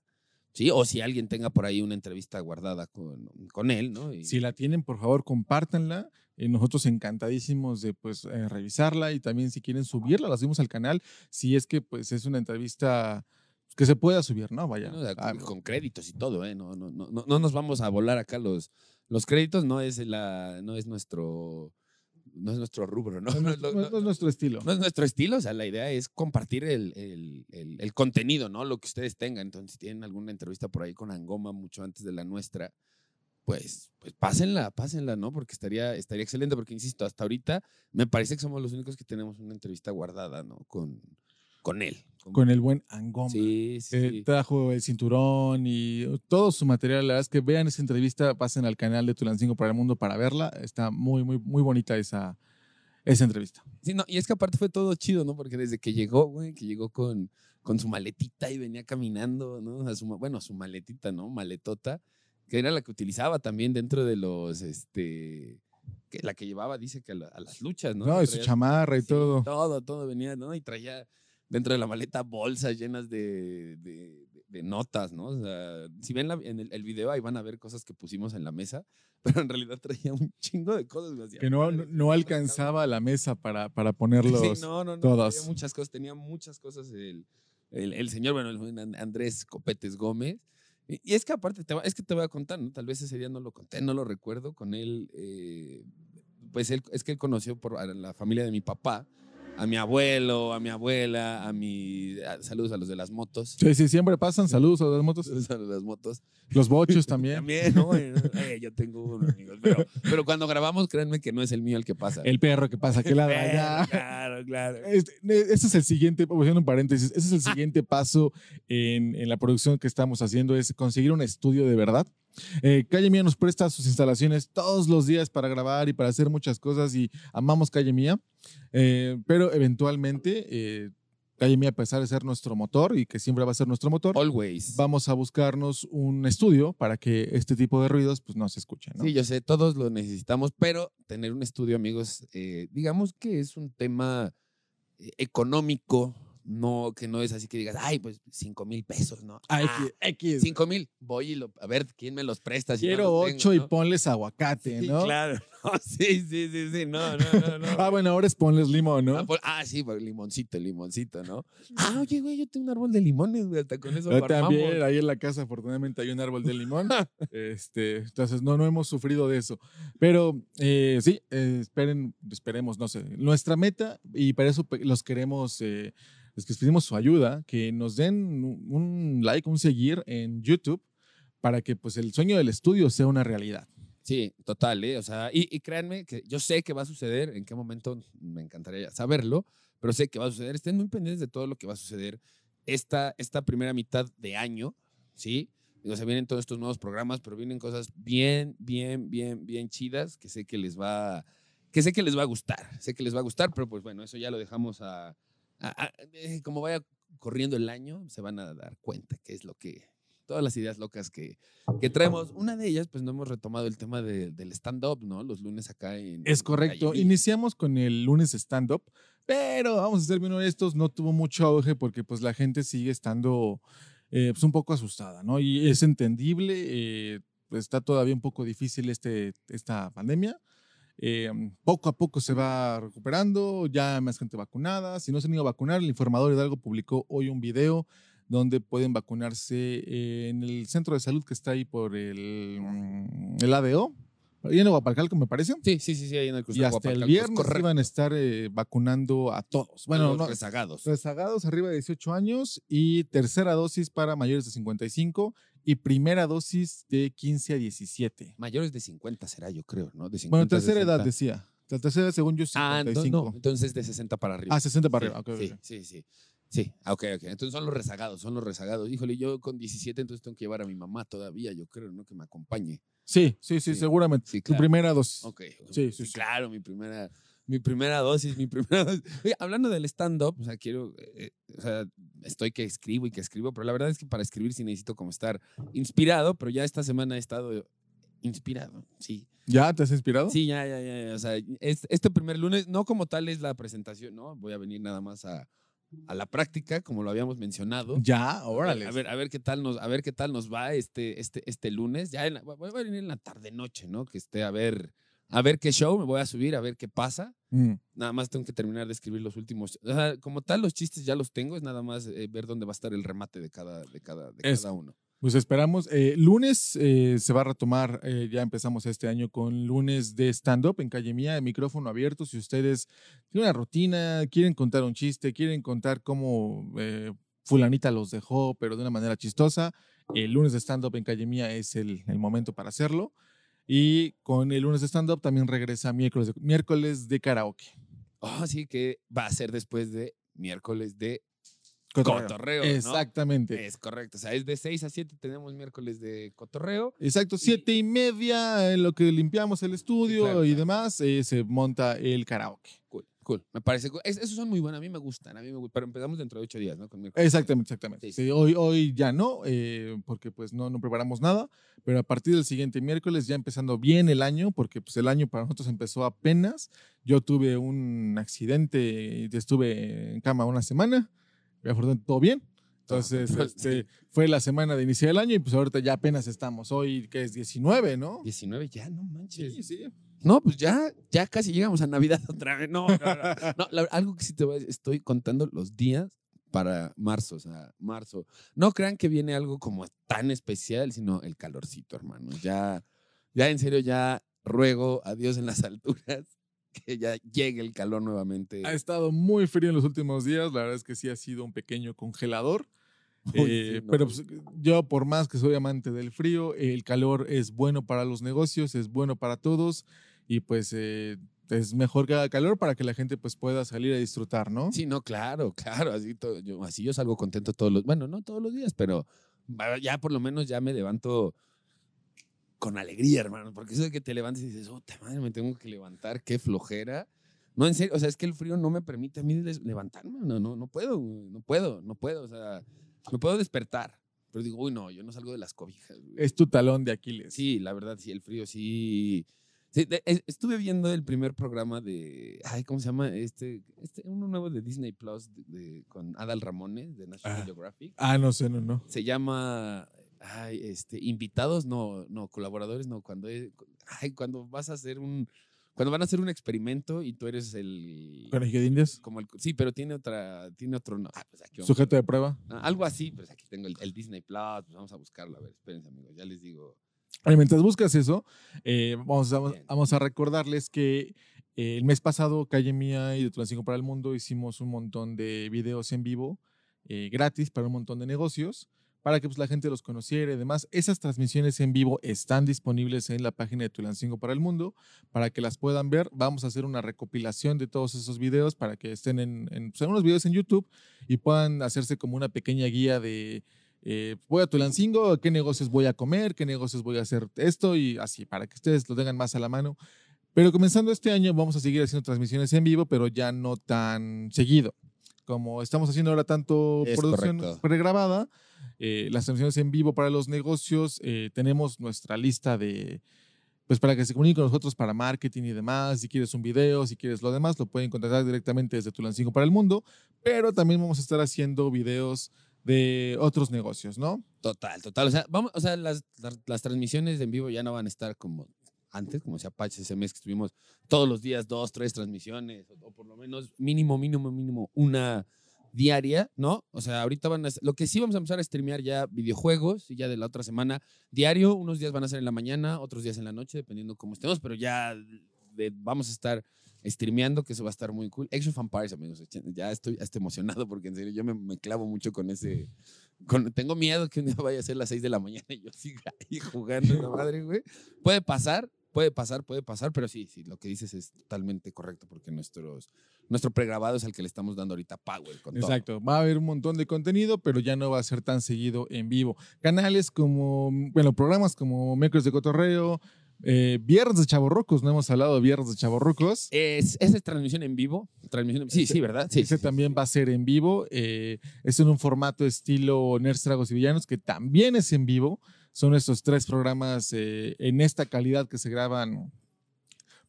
¿sí? O si alguien tenga por ahí una entrevista guardada con, con él, ¿no? Y... Si la tienen, por favor, compártanla. Eh, nosotros encantadísimos de pues eh, revisarla y también si quieren subirla, la subimos al canal. Si es que pues es una entrevista que se pueda subir, ¿no? Vaya. No, con, con, créditos y todo, ¿eh? No, no, no, no, nos vamos a volar acá los, los créditos, no es, la, no es nuestro no es nuestro rubro, ¿no? No, no, no, no, es nuestro estilo. No es nuestro estilo, o sea, la idea es compartir el, el, el, el, contenido, ¿no? Lo que ustedes tengan. Entonces, si tienen alguna entrevista por ahí con Angoma mucho antes de la nuestra, pues, pues pásenla, pásenla, ¿no? Porque estaría, estaría excelente, porque insisto, hasta ahorita me parece que somos los únicos que tenemos una entrevista guardada, ¿no? Con, con él. Con el buen Angoma. Sí, sí. Eh, sí. trajo el cinturón y todo su material. La verdad es que vean esa entrevista, pasen al canal de Tulancingo para el Mundo para verla. Está muy, muy, muy bonita esa, esa entrevista. Sí, no, y es que aparte fue todo chido, ¿no? Porque desde que llegó, güey, que llegó con, con su maletita y venía caminando, ¿no? A su, bueno, su maletita, ¿no? Maletota, que era la que utilizaba también dentro de los, este, que la que llevaba, dice que a, la- a las luchas, ¿no? No, y su chamarra y sí, todo. Todo, todo venía, ¿no? Y traía dentro de la maleta bolsas llenas de, de- de notas, ¿no? O sea, si ven la- en el, el video ahí van a ver cosas que pusimos en la mesa, pero en realidad traía un chingo de cosas. así, Que no, no, no alcanzaba la mesa para, para ponerlos. Sí, no, no, no. todas. Tenía muchas cosas, tenía muchas cosas el, el, el señor, bueno, Andrés Copetes Gómez. Y, y es que aparte, te va- es que te voy a contar, ¿no? Tal vez ese día no lo conté, no lo recuerdo. Con él, eh, pues él, es que él conoció por a la familia de mi papá, a mi abuelo, a mi abuela, a mi. a- saludos a los de las motos. Sí, sí, siempre pasan. Saludos a las motos. Saludos a los de las motos. Los bochos también. También, ¿no? Eh, yo tengo uno, amigos. Pero, pero cuando grabamos, créanme que no es el mío el que pasa. El perro que pasa, que la Claro, allá. Claro, claro. Este, ese es el siguiente, haciendo un paréntesis, ese es el siguiente paso en, en la producción que estamos haciendo, es conseguir un estudio de verdad. Eh, Calle Mía nos presta sus instalaciones todos los días para grabar y para hacer muchas cosas y amamos Calle Mía, Eh, pero eventualmente eh, Calle Mía, a pesar de ser nuestro motor y que siempre va a ser nuestro motor, Always. vamos a buscarnos un estudio para que este tipo de ruidos pues, no se escuchen. ¿no? Sí, yo sé, todos lo necesitamos, pero tener un estudio, amigos, eh, digamos que es un tema económico, no que no es así que digas, ay, pues cinco mil pesos, ¿no? Ah, Ah, X, X. cinco mil, voy y lo, a ver quién me los presta. si no Quiero los ocho tengo, y ¿no? ponles aguacate, Sí, ¿no? claro. Sí, sí, sí, sí, no, no, no, no. Ah, bueno, ahora es ponles limón, ¿no? Ah, por- ah, sí, por limoncito, limoncito, ¿no? Ah, oye, güey, yo tengo un árbol de limones, güey, hasta con eso Yo armamos. también, ahí en la casa afortunadamente hay un árbol de limón. este, entonces no, no hemos sufrido de eso. Pero eh, sí, eh, esperen, esperemos, no sé. Nuestra meta, y para eso los queremos, eh, les que pedimos su ayuda, que nos den un- un like, un seguir en YouTube para que pues el sueño del estudio sea una realidad. Sí, total, ¿eh? O sea, y, y créanme que yo sé que va a suceder, en qué momento me encantaría saberlo, pero sé que va a suceder. Estén muy pendientes de todo lo que va a suceder esta, esta primera mitad de año, ¿sí? Digo, se vienen todos estos nuevos programas, pero vienen cosas bien, bien, bien, bien chidas que sé que les va, que sé que les va a gustar, sé que les va a gustar, pero pues bueno, eso ya lo dejamos a, a- a- eh, como vaya corriendo el año, se van a dar cuenta qué es lo que, todas las ideas locas que, que traemos. Una de ellas, pues no hemos retomado el tema de- del stand-up, ¿no? Los lunes acá en... Es en correcto. Mía. Iniciamos con el lunes stand-up, pero vamos a ser bien honestos, no tuvo mucho auge porque pues la gente sigue estando eh, pues, un poco asustada, ¿no? Y es entendible, eh, pues, está todavía un poco difícil este, esta pandemia. Eh, poco a poco se va recuperando, ya hay más gente vacunada. Si no se han ido a vacunar, el informador Hidalgo publicó hoy un video donde pueden vacunarse en el centro de salud que está ahí por el, mm, el ADO, ahí en Aguapalcalco, me parece. Sí, sí, sí, sí, ahí en el Y hasta el viernes correcto. iban a estar eh, vacunando a todos. Bueno, Los no, rezagados. rezagados arriba de 18 años y tercera dosis para mayores de 55 y primera dosis de 15 a 17. Mayores de 50 será, yo creo, ¿no? De 50 Bueno, a tercera edad 60. decía. La tercera, según yo, Ah, no, 55. no, entonces de 60 para arriba. Ah, 60 para Sí, arriba. sí, sí, sí. Sí, ah, ok, ok. Entonces son los rezagados, son los rezagados. Híjole, yo con 17 entonces tengo que llevar a mi mamá todavía, yo creo, ¿no? Que me acompañe. Sí, sí, sí, Sí, seguramente. sí, Tu primera dosis. Ok. Sí, sí. Claro, mi primera, mi primera dosis, mi primera dosis. Oye, hablando del stand-up, o sea, quiero, eh, o sea, estoy que escribo y que escribo, pero la verdad es que para escribir sí necesito como estar inspirado, pero ya esta semana he estado inspirado, sí. ¿Ya te has inspirado? Sí, ya, ya, ya, ya, o sea, es- este primer lunes, no como tal es la presentación, ¿no? Voy a venir nada más a, a la práctica, como lo habíamos mencionado. Ya, órale. A ver, a ver qué tal nos, a ver qué tal nos va este, este, este lunes. Ya en la- voy a venir en la tarde noche, ¿no? Que esté a ver, a ver qué show me voy a subir, a ver qué pasa. Mm. Nada más tengo que terminar de escribir los últimos. O sea, como tal, los chistes ya los tengo, es nada más eh, ver dónde va a estar el remate de cada, de cada, de cada uno. Pues esperamos. Eh, lunes eh, se va a retomar, eh, ya empezamos este año con lunes de stand-up en Calle Mía, micrófono abierto. Si ustedes tienen una rutina, quieren contar un chiste, quieren contar cómo fulanita los dejó, pero de una manera chistosa, el lunes de stand-up en Calle Mía es el, momento para hacerlo. Y con el lunes de stand-up también regresa miércoles miércoles de karaoke. Oh, sí, que va a ser después de miércoles de Cotorreo. cotorreo. ¿no? Exactamente. Es correcto. O sea, es de 6 a 7 tenemos miércoles de cotorreo. Exacto, siete y media en lo que limpiamos el estudio claro, y claro. demás, eh, se monta el karaoke. Cool, cool. Me parece cool. Es- esos son muy buenos. A mí me gustan. A mí me gustan. Pero empezamos dentro de 8 días, ¿no? Con. Exactamente, exactamente. Sí, Sí, hoy, hoy ya no, eh, porque pues no, no preparamos nada, pero a partir del siguiente miércoles, ya empezando bien el año, porque pues el año para nosotros empezó apenas. Yo tuve un accidente y estuve en cama una semana, afortunadamente todo bien. Entonces, este, fue la semana de iniciar el año y pues ahorita ya apenas estamos. Hoy que es 19, ¿no? 19 ya, no manches. Sí, sí. No, pues ya, ya casi llegamos a Navidad otra vez. No, no, no. No, la- algo que sí te voy a decir, estoy contando los días para marzo, o sea, marzo. No crean que viene algo como tan especial, sino el calorcito, hermano. Ya, ya en serio, ya ruego a Dios en las alturas que ya llegue el calor nuevamente. Ha estado muy frío en los últimos días. La verdad es que sí ha sido un pequeño congelador. Uy, Eh, sí, no, pero pues, yo, por más que soy amante del frío, el calor es bueno para los negocios, es bueno para todos y pues eh, es mejor que haga calor para que la gente pues pueda salir a disfrutar, ¿no? Sí, no, claro, claro. Así, to- yo, así yo salgo contento todos los, bueno, no todos los días, pero ya por lo menos ya me levanto con alegría, hermano. Porque eso de que te levantes y dices, oh, madre, me tengo que levantar, qué flojera. No, en serio, o sea, es que el frío no me permite a mí levantarme, no, no, no puedo, no puedo, no puedo, o sea, me puedo despertar. Pero digo, uy, no, yo no salgo de las cobijas. güey". Es tu talón de Aquiles. Sí, la verdad, sí, el frío sí. Sí, de- es- estuve viendo el primer programa de. Ay, ¿cómo se llama? Este, este uno nuevo de Disney Plus de- de- con Adal Ramones de National Ah. Geographic. Ah, no sé, no, no. Se llama. Ay, este, invitados, no, no, colaboradores, no. Cuando, ay, cuando vas a hacer un. Cuando van a hacer un experimento y tú eres el. Conejillo de Indias. Como el, sí, pero tiene otra, tiene otro. no- ah, pues aquí vamos. Sujeto de prueba. Ah, algo así, pues aquí tengo el, el Disney Plus, pues vamos a buscarlo. A ver, espérense, amigos, ya les digo. Oye, mientras buscas eso, eh, vamos, a, vamos a recordarles que eh, el mes pasado, Calle Mía y de Tulancingo para el Mundo hicimos un montón de videos en vivo eh, gratis para un montón de negocios para que pues, la gente los conociera y demás. Esas transmisiones en vivo están disponibles en la página de Tulancingo para el Mundo para que las puedan ver. Vamos a hacer una recopilación de todos esos videos para que estén en, en pues, en unos videos en YouTube y puedan hacerse como una pequeña guía de eh, voy a Tulancingo, qué negocios voy a comer, qué negocios voy a hacer esto y así, para que ustedes lo tengan más a la mano. Pero comenzando este año vamos a seguir haciendo transmisiones en vivo, pero ya no tan seguido. Como estamos haciendo ahora tanto Es producción correcto. pregrabada, eh, las transmisiones en vivo para los negocios, eh, tenemos nuestra lista de, pues para que se comuniquen con nosotros para marketing y demás. Si quieres un video, si quieres lo demás, lo pueden contactar directamente desde Tulancingo para el Mundo. Pero también vamos a estar haciendo videos de otros negocios, ¿no? Total, total. O sea, vamos, o sea las, las, transmisiones en vivo ya no van a estar como antes, como sea Apache ese mes que estuvimos todos los días, dos, tres transmisiones, o por lo menos mínimo, mínimo, mínimo una diaria, ¿no? O sea, ahorita van a... Lo que sí vamos a empezar a streamear ya videojuegos y ya de la otra semana diario, unos días van a ser en la mañana, otros días en la noche, dependiendo cómo estemos, pero ya vamos a estar streameando, que eso va a estar muy cool. Action of Empires, amigos, ya estoy hasta emocionado porque en serio yo me, clavo mucho con ese... Tengo miedo que un día vaya a ser las 6 de la mañana y yo siga ahí jugando esa madre, güey. Puede pasar, puede pasar, puede pasar, pero sí, sí, lo que dices es totalmente correcto porque nuestros, nuestro pregrabado es al que le estamos dando ahorita power con todo. Exacto, va a haber un montón de contenido, pero ya no va a ser tan seguido en vivo. Canales como, bueno, programas como Miércoles de Cotorreo, eh, Viernes de Chavorrucos, no hemos hablado de Viernes de Chavorrucos. Es, esa es transmisión en vivo. Transmisión, sí, sí, ¿verdad? Sí, Ese sí, también sí. va a ser en vivo. eh, es en un formato estilo Nerds, Tragos y Villanos, que también es en vivo. Son estos tres programas eh, en esta calidad que se graban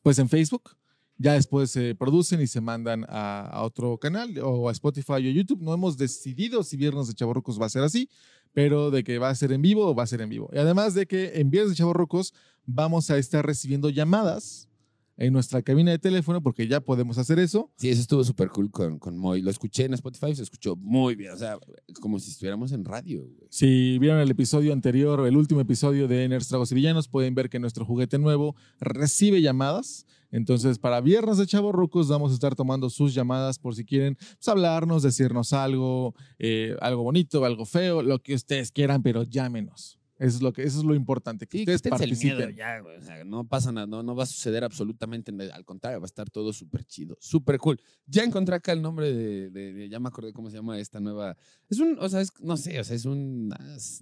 pues en Facebook. Ya después se producen y se mandan a, otro canal o a Spotify o YouTube. No hemos decidido si Viernes de Chavorrucos va a ser así, pero de que va a ser en vivo, va a ser en vivo. Y además de que en Viernes de Chavorrucos vamos a estar recibiendo llamadas en nuestra cabina de teléfono, porque ya podemos hacer eso. Sí, eso estuvo súper cool con, con Moy. Lo escuché en Spotify, se escuchó muy bien. O sea, como si estuviéramos en radio, güey. Si vieron el episodio anterior, el último episodio de Nerds, Tragos y Villanos, pueden ver que nuestro juguete nuevo recibe llamadas. Entonces, para Viernes de Chavos Rucos, vamos a estar tomando sus llamadas por si quieren pues, hablarnos, decirnos algo, eh, algo bonito, algo feo, lo que ustedes quieran, pero llámenos. Eso es lo, que, eso es lo importante, que Sí, ustedes quítense el participen. miedo ya, o sea, no pasa nada, no, no va a suceder absolutamente nada, al contrario, va a estar todo súper chido, súper cool. Ya encontré acá el nombre de, de- de- ya me acordé cómo se llama esta nueva, es un, o sea, es, no sé, o sea, es un,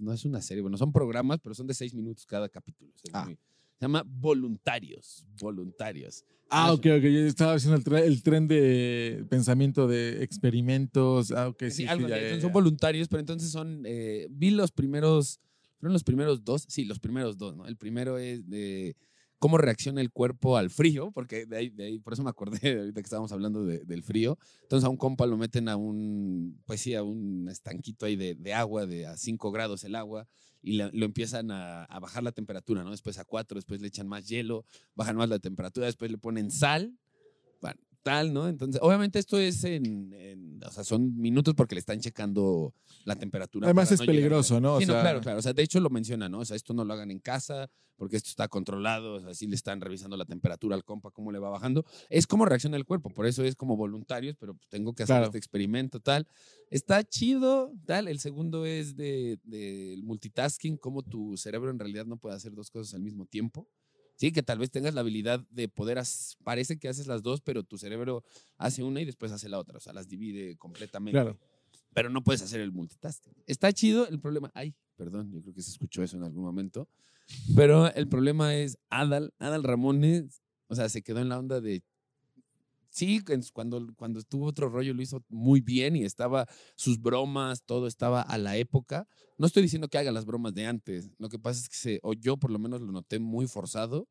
no es una serie, bueno, son programas, pero son de seis minutos cada capítulo. o sea, Ah. muy- se llama Voluntarios, Voluntarios. Ah, Ah, ok, ok. Yo estaba haciendo el, tre- el tren de pensamiento de experimentos. Ah, ok, sí. Sí, sí, algo ya, ya. son voluntarios, pero entonces son, eh, vi los primeros, fueron los primeros dos, sí, los primeros dos, ¿no? El primero es de cómo reacciona el cuerpo al frío, porque de ahí, de ahí por eso me acordé ahorita que estábamos hablando de- del frío. Entonces a un compa lo meten a un, pues sí, a un estanquito ahí de, de agua, de a 5 grados el agua, y lo empiezan a, a bajar la temperatura, ¿no? Después a 4, después le echan más hielo, bajan más la temperatura, después le ponen sal, bueno, tal, ¿no? Entonces, obviamente esto es en, en- o sea, son minutos porque le están checando la temperatura. Además es no llegar a- peligroso, ¿no? O Sí, no, claro, claro. O sea, de hecho lo menciona, ¿no? O sea, esto no lo hagan en casa porque esto está controlado, o sea, sí le están revisando la temperatura al compa, cómo le va bajando. Es como reacciona el cuerpo, por eso es como voluntarios, pero pues tengo que hacer Claro. este experimento, tal. Está chido, tal. El segundo es de, del multitasking, cómo tu cerebro en realidad no puede hacer dos cosas al mismo tiempo. Sí, que tal vez tengas la habilidad de poder, parece que haces las dos, pero tu cerebro hace una y después hace la otra, o sea, las divide completamente. Claro. Pero no puedes hacer el multitasking. Está chido, el problema, ay, perdón, yo creo que se escuchó eso en algún momento, pero el problema es Adal, Adal Ramones, o sea, se quedó en la onda de, sí, cuando, cuando estuvo otro rollo lo hizo muy bien y estaba, sus bromas, todo estaba a la época. No estoy diciendo que haga las bromas de antes, lo que pasa es que se, o yo por lo menos lo noté muy forzado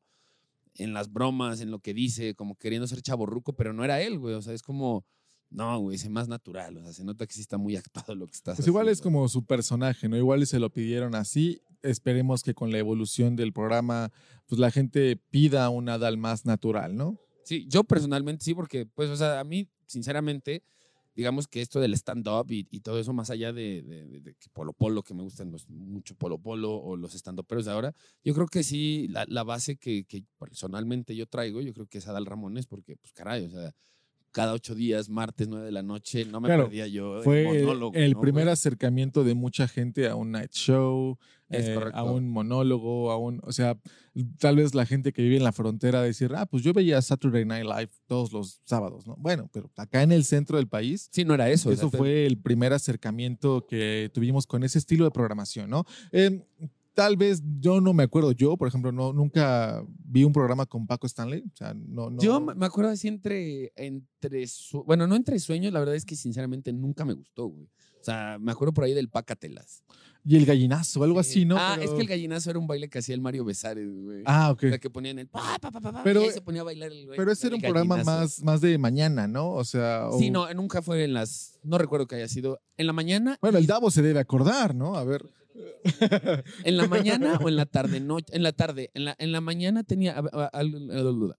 en las bromas, en lo que dice, como queriendo ser chaborruco, pero no era él, güey, o sea, es como... No, güey, es más natural. O sea, se nota que sí está muy actuado lo que estás Pues igual es como su personaje, ¿no? Igual y se lo pidieron así. Esperemos que con la evolución del programa, pues la gente pida un Adal más natural, ¿no? Sí, yo personalmente sí, porque, pues, o sea, a mí, sinceramente, digamos que esto del stand-up y, y todo eso, más allá de, de- de- Polo Polo, que me gustan mucho Polo Polo o los stand-uperos de ahora, yo creo que sí, la, la base que, que personalmente yo traigo, yo creo que es Adal Ramones, porque, pues, caray, o sea, cada ocho días, martes, nueve de la noche, no me Claro, perdía yo. el Fue el, monólogo, el ¿no, primer güey? acercamiento de mucha gente a un night show, eh, a un monólogo, a un, o sea, tal vez la gente que vive en la frontera decir, ah, pues yo veía Saturday Night Live todos los sábados, ¿no? Bueno, pero acá en el centro del país, Sí, no era eso. eso fue el primer acercamiento que tuvimos con ese estilo de programación, ¿no? Eh, tal vez yo no me acuerdo, yo, por ejemplo, no, nunca vi un programa con Paco Stanley, o sea, no, no. Yo me acuerdo así entre, entre su- bueno, no entre sueños, la verdad es que sinceramente nunca me gustó, güey. O sea, me acuerdo por ahí del Pácatelas. Y el gallinazo, algo así, ¿no? Ah, Pero- es que el gallinazo era un baile que hacía el Mario Besares, güey. Ah, ok. O sea, que ponían el pa, pa, pa, pa, pa, Pero- y ahí se ponía a bailar el güey. Pero ese era un programa más, más de mañana, ¿no? O sea. Sí, o- no, nunca fue en las, no recuerdo que haya sido en la mañana, Bueno, el Davo se debe acordar, ¿no? A ver. en la mañana o en la tarde, no, en la tarde, en la, en la mañana tenía,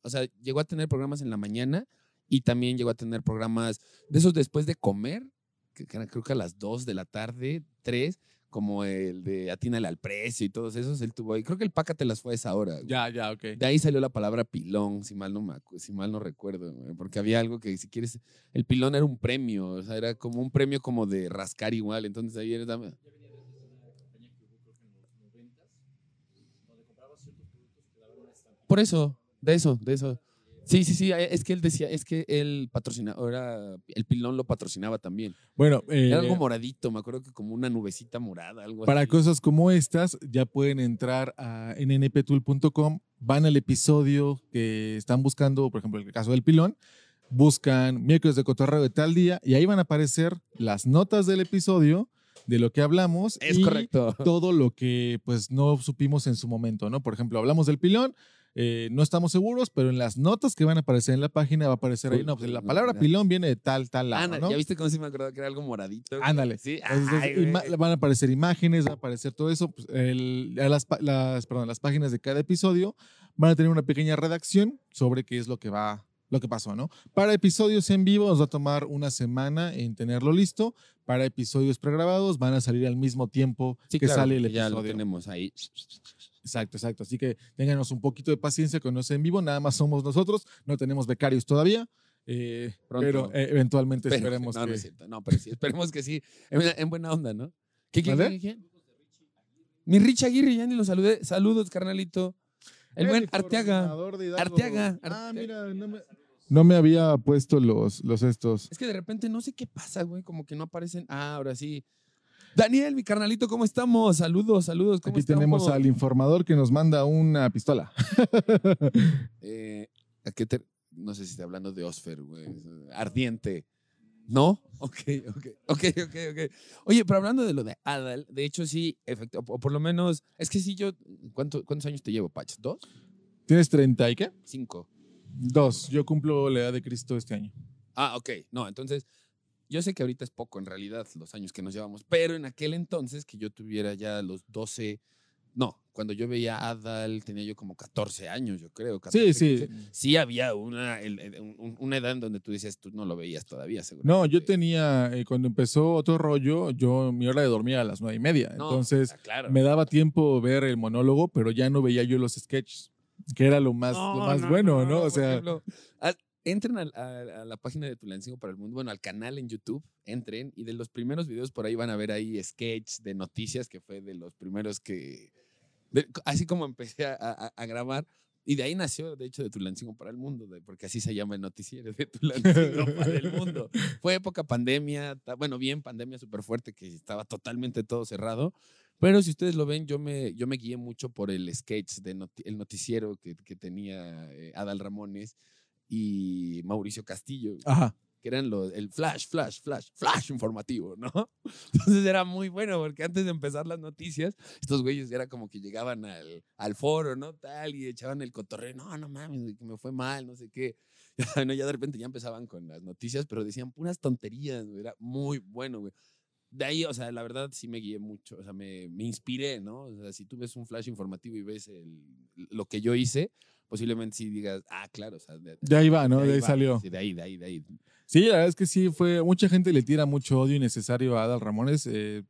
o sea, llegó a tener programas en la mañana y también llegó a tener programas de esos después de comer, que, que creo que a las 2 de la tarde, 3, como el de Atínale al precio y todos esos, él tuvo ahí. Creo que el Pácate las fue a esa hora. güey. Ya, ya, ok. De ahí salió la palabra pilón, si mal no, me si mal no recuerdo, güey, porque había algo que si quieres, el pilón era un premio, o sea, era como un premio como de rascar igual, entonces ahí era... Por eso, de eso, de eso. Sí, sí, sí, eh, es que él decía, es que él patrocinaba, era, el pilón lo patrocinaba también. Bueno, eh, Era algo moradito, me acuerdo que como una nubecita morada, algo para así. cosas como estas, ya pueden entrar a nnptool.com, van al episodio que están buscando, por ejemplo, el caso del pilón, buscan miércoles de cotorreo de tal día y ahí van a aparecer las notas del episodio de lo que hablamos Es y correcto. todo lo que pues no supimos en su momento, ¿no? Por ejemplo, hablamos del pilón, eh, no estamos seguros, pero en las notas que van a aparecer en la página va a aparecer ahí, no, pues la palabra pilón viene de tal, tal lado, ¿no? ¿Ya viste cómo se me acordaba que era algo moradito? Ándale. Sí, ay, van a aparecer imágenes, va a aparecer todo eso. pues, el- las, las, perdón, las páginas de cada episodio van a tener una pequeña redacción sobre qué es lo que va, lo que pasó, ¿no? Para episodios en vivo nos va a tomar una semana en tenerlo listo. Para episodios pregrabados van a salir al mismo tiempo Sí, que claro, sale el porque Ya lo episodio. tenemos ahí. Exacto, exacto. Así que ténganos un poquito de paciencia con ese en vivo. Nada más somos nosotros. No tenemos becarios todavía. eh, Pronto. pero eh, eventualmente Pero- esperemos no, que. no es cierto. No, pero sí, esperemos que sí. En, en buena onda, ¿no? ¿Qué, quién, ¿Vale? quién? Mi Rich Aguirre, ya ni lo saludé. Saludos, carnalito. El buen Arteaga. Arteaga, Ah, mira, no me, no me había puesto los, los estos. Es que de repente no sé qué pasa, güey, como que no aparecen. Ah, ahora sí. Daniel, mi carnalito, ¿cómo estamos? Saludos, saludos, ¿cómo Aquí estamos? tenemos al informador que nos manda una pistola. Eh, ¿a qué te- No sé si está hablando de Osfer, güey. Ardiente. ¿No? Ok, ok, ok, ok, ok. Oye, pero hablando de lo de Adal, de hecho sí, efecto, o por lo menos, es que sí yo, ¿cuánto- ¿cuántos años te llevo, Pach? ¿Dos? ¿Tienes 30 y qué? ¿Cinco? Dos. Yo cumplo la edad de Cristo este año. Ah, ok. No, entonces, yo sé que ahorita es poco en realidad los años que nos llevamos, pero en aquel entonces que yo tuviera ya los 12, no, cuando yo veía a Adal tenía yo como 14 años, yo creo. 14, Sí, sí. 15. Sí había una, una edad en donde tú decías, tú no lo veías todavía, seguro. No, yo tenía, eh, cuando empezó otro rollo, yo mi hora de dormir a las nueve y media. No, Entonces, ah, claro. me daba tiempo ver el monólogo, pero ya no veía yo los sketches, que era lo más, lo más bueno, ¿no? O sea, ejemplo, entren a, a la página de Tulancingo para el Mundo, bueno, al canal en YouTube, entren y de los primeros videos por ahí van a ver ahí sketch de noticias, que fue de los primeros que, de- así como empecé a, grabar, y de ahí nació, de hecho, de Tulancingo para el Mundo, de- porque así se llama el noticiero de Tulancingo para el Mundo. Fue época pandemia, bueno, bien pandemia súper fuerte, que estaba totalmente todo cerrado. Pero si ustedes lo ven, yo me, yo me guié mucho por el sketch, de noti- el noticiero que, que tenía eh, Adal Ramones y Mauricio Castillo, ajá. que eran los, el flash, flash, flash, flash informativo, ¿no? Entonces era muy bueno, porque antes de empezar las noticias, estos güeyes era como que llegaban al, al foro, ¿no? Tal, y echaban el cotorreo, no, no mames, que me fue mal, no sé qué. Ya, no, ya de repente ya empezaban con las noticias, pero decían puras tonterías, güey, era muy bueno, güey. De ahí, o sea, la verdad sí me guié mucho, o sea, me, me inspiré, ¿no? O sea, si tú ves un flash informativo y ves el, lo que yo hice, posiblemente sí digas, ah, claro, o sea, de, De ahí va, ¿no? De ahí va, salió. Sí, de ahí, de ahí, de ahí. Sí, la verdad es que sí fue. Mucha gente le tira mucho odio innecesario a Adal Ramones, eh,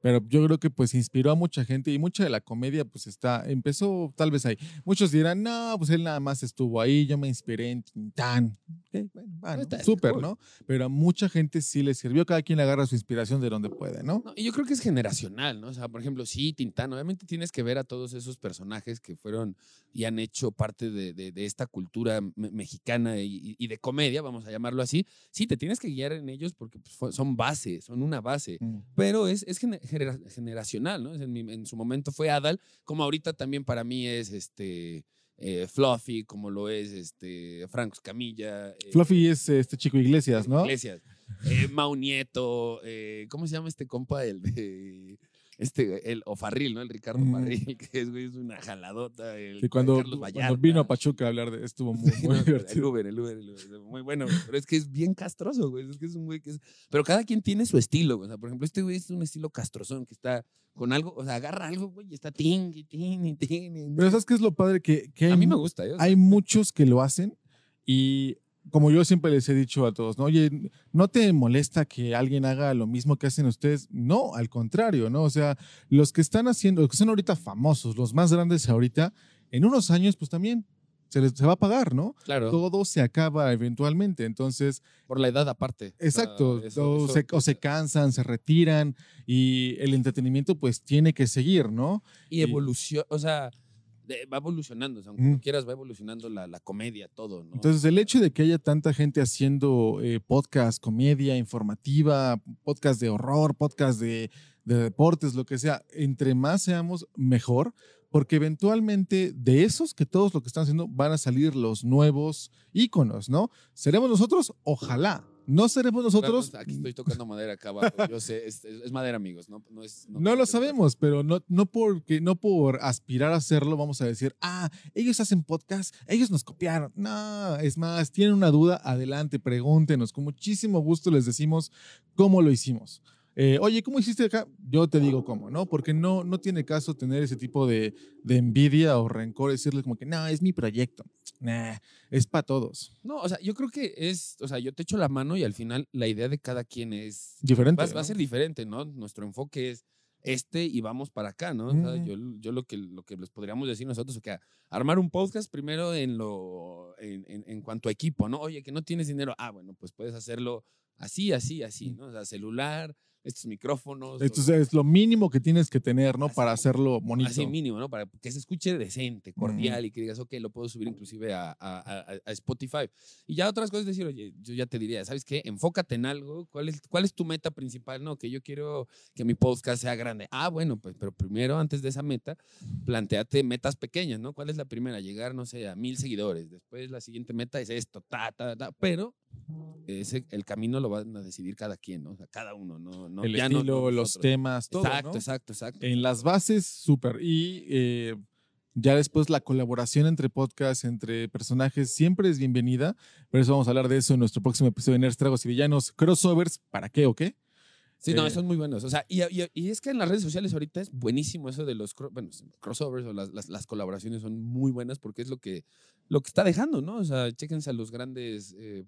pero yo creo que pues inspiró a mucha gente y mucha de la comedia pues está, empezó tal vez ahí. Muchos dirán, no, pues él nada más estuvo ahí, yo me inspiré en Tintán. Ok, bueno, Súper, cool. ¿no? Pero a mucha gente sí le sirvió, cada quien le agarra su inspiración de donde puede, ¿no? No, y yo creo que es generacional, ¿no? O sea, por ejemplo, sí, Tintán, obviamente tienes que ver a todos esos personajes que fueron y han hecho parte de, de- de esta cultura me- mexicana y, y- de comedia, vamos a llamarlo así. Sí, te tienes que guiar en ellos porque pues, son base, son una base. Pero es, es gene- genera- generacional, ¿no? En, mi- en su momento fue Adal, como ahorita también para mí es este eh, Fluffy, como lo es este Franco Camilla. Fluffy es este chico Iglesias, ¿no? Iglesias. Eh, Mau Nieto, eh, ¿cómo se llama este compa? El de. Este, el Ofarril, ¿no? El Ricardo Mm. Farril, que es, güey, es una jaladota. El Y cuando, cuando vino a Pachuca a hablar de estuvo muy, Sí, muy no, el divertido. Uber, el Uber, el Uber, Muy bueno, güey, pero es que es bien castroso, güey. Es que es un güey que es. Pero cada quien tiene su estilo, güey. O sea, por ejemplo, este güey es un estilo castrozón que está con algo, o sea, agarra algo, güey, y está ting, ting, ting. Pero ¿sabes qué es lo padre? Que, que hay A mí me gusta. O sea, hay muchos que lo hacen y como yo siempre les he dicho a todos, ¿no? Oye, ¿no te molesta que alguien haga lo mismo que hacen ustedes? No, al contrario, ¿no? O sea, los que están haciendo, los que son ahorita famosos, los más grandes ahorita, en unos años, pues también se les se va a pagar, ¿no? Claro, Todo se acaba eventualmente. Entonces, por la edad aparte. exacto, O sea, eso- o, eso- se, o se cansan, se retiran y el entretenimiento pues tiene que seguir, ¿no? Y evolución, o sea, de- va evolucionando, o sea, aunque no quieras, va evolucionando la, la comedia, todo, ¿no? Entonces, el hecho de que haya tanta gente haciendo eh, podcast, comedia informativa, podcast de horror, podcast de, de deportes, lo que sea, entre más seamos, mejor, porque eventualmente de esos que todos lo que están haciendo van a salir los nuevos íconos, ¿no? ¿Seremos nosotros? Ojalá. No seremos nosotros. Aquí estoy tocando madera acá abajo. Yo sé, es, es- es madera, amigos. No, no, es, No lo sabemos, pero no, no, porque, no por aspirar a hacerlo vamos a decir, ah, ellos hacen podcast, ellos nos copiaron. No, es más, tienen una duda, adelante, pregúntenos. Con muchísimo gusto les decimos cómo lo hicimos. Eh, Oye, ¿cómo hiciste acá? Yo te digo cómo, ¿no? Porque no, no tiene caso tener ese tipo de, de envidia o rencor, decirle como que, no, es mi proyecto. Nah, es para todos. No, o sea, yo creo que es, o sea, yo te echo la mano y al final la idea de cada quien es, Diferente. va, va ¿no? a ser diferente, ¿no? Nuestro enfoque es este y vamos para acá, ¿no? O sea, yo, yo lo, que, lo que les podríamos decir nosotros es que armar un podcast primero en, lo, en, en- en cuanto a equipo, ¿no? Oye, que no tienes dinero, ah, bueno, pues puedes hacerlo así, así, así. ¿no? O sea, celular, estos micrófonos. Esto o- es- es lo mínimo que tienes que tener, ¿no? Así, Para hacerlo bonito. Así mínimo, ¿no? Para que se escuche decente, cordial y que digas, ok, lo puedo subir inclusive a, a- a- a Spotify. Y ya otras cosas, decir, oye, yo ya te diría, ¿sabes qué? Enfócate en algo. ¿Cuál es, ¿Cuál es tu meta principal? No, que yo quiero que mi podcast sea grande. Ah, bueno, pues, pero primero, antes de esa meta, planteate metas pequeñas, ¿no? ¿Cuál es la primera? Llegar, no sé, a mil seguidores. Después la siguiente meta es esto, ta, ta, ta. Pero ese, el camino lo van a decidir cada quien, ¿no? O sea, cada uno, ¿no? No el ya no- estilo, no los temas, todo. Exacto, ¿no? exacto, exacto. En las bases, súper. Y eh, ya después la colaboración entre podcasts, entre personajes, siempre es bienvenida. Por eso vamos a hablar de eso en nuestro próximo episodio de Nerds, Tragos y Villanos. Crossovers, ¿para qué o qué? Sí, no, Eh, son muy buenos. O sea, y, y- y es que en las redes sociales ahorita es buenísimo eso de los bueno, crossovers o las, las- las colaboraciones son muy buenas porque es lo que, lo que está dejando, ¿no? O sea, chéquense a los grandes, eh,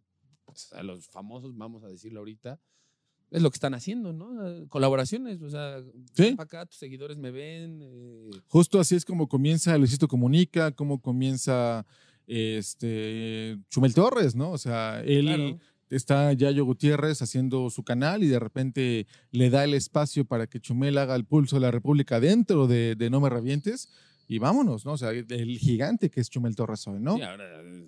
pues, a los famosos, vamos a decirlo ahorita. Es lo que están haciendo, ¿no? Colaboraciones, o sea, Sí. acá, tus seguidores me ven. eh, Justo así es como comienza Luisito Comunica, como comienza este Chumel Torres, ¿no? O sea, él claro. está Yayo Gutiérrez haciendo su canal y de repente le da el espacio para que Chumel haga el pulso de la República dentro de, de No Me Revientes y vámonos, ¿no? O sea, el gigante que es Chumel Torres hoy, ¿no? Sí, ahora,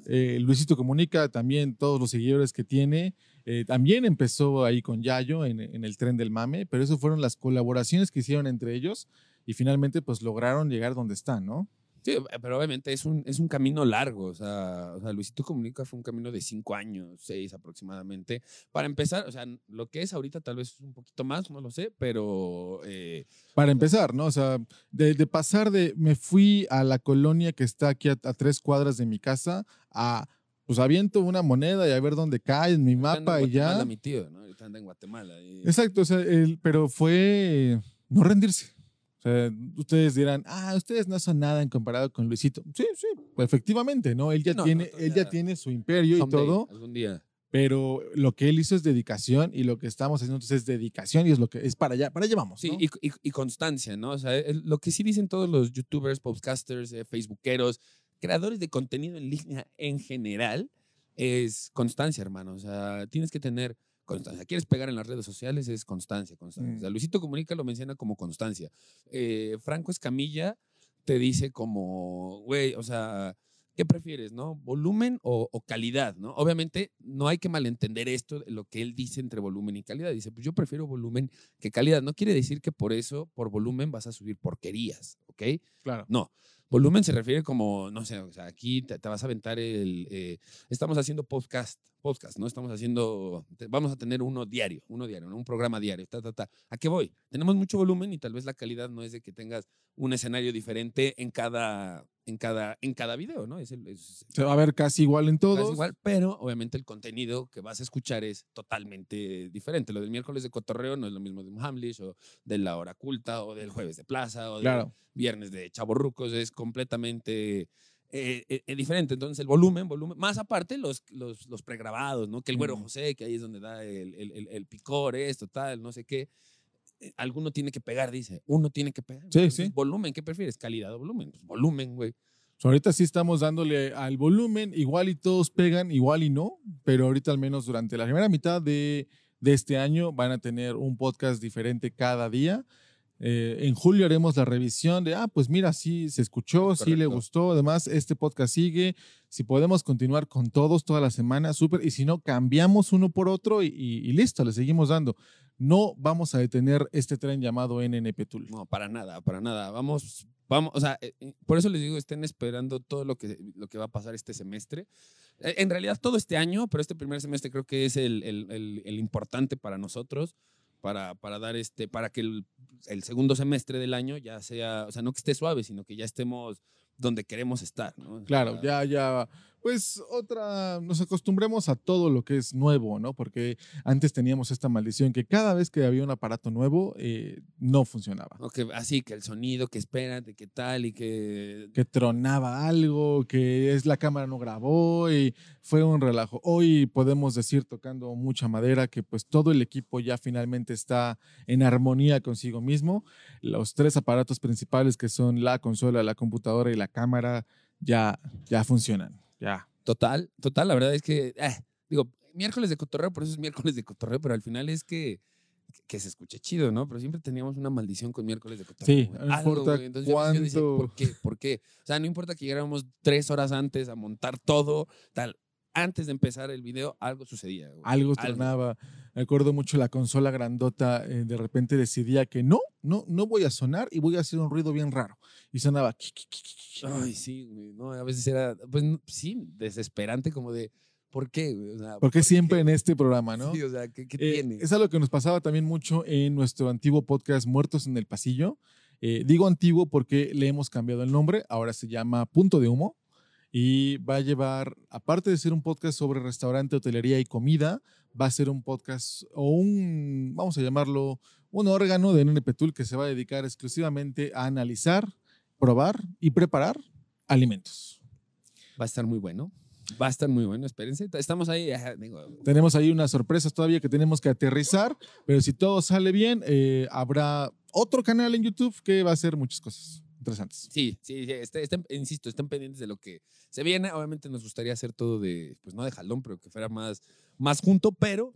Eh, Luisito Comunica, también todos los seguidores que tiene, eh, también empezó ahí con Yayo en, en el tren del mame, pero eso fueron las colaboraciones que hicieron entre ellos y finalmente pues lograron llegar donde están, ¿no? Sí, eh, pero obviamente es un, es un camino largo. O sea, o sea, Luisito Comunica fue un camino de cinco años, seis aproximadamente. Para empezar, o sea, lo que es ahorita tal vez un poquito más, no lo sé, pero eh, Para empezar, ¿no? O sea, de, de pasar de me fui a la colonia que está aquí a, a tres cuadras de mi casa a pues aviento una moneda y a ver dónde cae en mi ahorita mapa en y ya. Mi tío, ¿no? Ahorita anda en Guatemala. y- Exacto, o sea, el- pero fue no rendirse. O sea, ustedes dirán, ah, ustedes no son nada en comparado con Luisito. Sí, sí, pues efectivamente, ¿no? Él ya, No, tiene, él ya tiene su imperio y Someday, todo, Algún día. pero lo que él hizo es dedicación y lo que estamos haciendo entonces es dedicación y es lo que es para allá, para allá vamos. Sí, ¿no? y, y- y constancia, ¿no? O sea, lo que sí dicen todos los youtubers, podcasters, eh, facebookeros, creadores de contenido en línea en general, es constancia, hermano. O sea, tienes que tener constancia. ¿Quieres pegar en las redes sociales? Es constancia, constancia. O sea, Mm. Luisito Comunica lo menciona como constancia. Eh, Franco Escamilla te dice como, güey, o sea, ¿qué prefieres, no? ¿Volumen o, o calidad, no? Obviamente no hay que malentender esto, lo que él dice entre volumen y calidad. Dice, pues yo prefiero volumen que calidad. No quiere decir que por eso, por volumen, vas a subir porquerías, ¿ok? claro. No. Volumen se refiere como, no sé, o sea, aquí te, vas a aventar el... eh, estamos haciendo podcast, podcast, ¿no? Estamos haciendo, vamos a tener uno diario, uno diario, un programa diario, ta, ta, ta. ¿A qué voy? Tenemos mucho volumen y tal vez la calidad no es de que tengas un escenario diferente en cada, en cada, en cada video, ¿no? Es, el- es- Se va a ver casi igual en casi todos. igual, pero obviamente el contenido que vas a escuchar es totalmente diferente. Lo del miércoles de cotorreo no es lo mismo de un Hamlish o de la hora culta o del jueves de plaza o del Claro. viernes de chaborrucos, es completamente eh, eh, eh, diferente. Entonces el volumen, volumen, más aparte los, los, los pregrabados, ¿no? Que el güero. José, que ahí es donde da el, el, el- el picor, esto, tal, no sé qué. Eh, Alguno tiene que pegar, dice. Uno tiene que pegar. Sí, Entonces, sí. Volumen, ¿qué prefieres? ¿Calidad o volumen? Pues volumen, güey. O sea, ahorita sí estamos dándole al volumen, igual y todos pegan, igual y no, pero ahorita al menos durante la primera mitad de, de este año van a tener un podcast diferente cada día. Eh, en julio haremos la revisión de, ah, pues mira, sí se escuchó, Es sí le correcto. gustó, además este podcast sigue, si podemos continuar con todos toda la semana, súper, y si no, cambiamos uno por otro y, y- y listo, le seguimos dando. No vamos a detener este tren llamado NNP Tool. No, para nada, para nada. Vamos, vamos, o sea, eh, eh, por eso les digo, estén esperando todo lo que, lo que va a pasar este semestre. Eh, En realidad todo este año, pero este primer semestre creo que es el, el- el- el importante para nosotros, para, para dar este, para que el, el segundo semestre del año ya sea, o sea, no que esté suave, sino que ya estemos donde queremos estar, Claro, ya, ya, pues otra, nos acostumbremos a todo lo que es nuevo, ¿no? Porque antes teníamos esta maldición que cada vez que había un aparato nuevo, eh, no funcionaba. así que el sonido, que espérate, que tal y que... Que tronaba algo, que es la cámara no grabó y fue un relajo. Hoy podemos decir, tocando mucha madera, que pues todo el equipo ya finalmente está en armonía consigo mismo. Los tres aparatos principales que son la consola, la computadora y la cámara ya, ya funcionan. Ya. Total, total, la verdad es que, eh, digo, miércoles de cotorreo, por eso es miércoles de cotorreo, pero al final es que que se escuche chido, ¿no? Pero siempre teníamos una maldición con miércoles de cotorreo. Sí, güey. no Algo, importa güey. Entonces yo- yo decía, ¿Por qué? ¿Por qué? O sea, no importa que llegáramos tres horas antes a montar todo, tal. Antes de empezar el video, algo sucedía. güey. Algo tronaba. Me acuerdo mucho la consola grandota, eh, de repente decidía que no, no, no voy a sonar y voy a hacer un ruido bien raro. Y sonaba. Ay, sí, güey. No, a veces era, pues sí, desesperante, como de, ¿por qué? O sea, Porque ¿por siempre qué? en este programa, ¿no? Sí, o sea, ¿qué, qué Eh, tiene? es algo que nos pasaba también mucho en nuestro antiguo podcast Muertos en el Pasillo. Eh, digo antiguo porque le hemos cambiado el nombre, ahora se llama Punto de Humo y va a llevar, aparte de ser un podcast sobre restaurante, hotelería y comida, va a ser un podcast o un, vamos a llamarlo, un órgano de Nene Petul que se va a dedicar exclusivamente a analizar, probar y preparar alimentos. Va a estar muy bueno. Va a estar muy bueno, espérense. Estamos ahí, Tenemos ahí unas sorpresas todavía que tenemos que aterrizar, pero si todo sale bien, eh, habrá otro canal en YouTube que va a hacer muchas cosas interesantes. Sí, sí, sí, este- estén- insisto, estén pendientes de lo que se viene. Obviamente nos gustaría hacer todo de, pues no de jalón, pero que fuera más, más junto, pero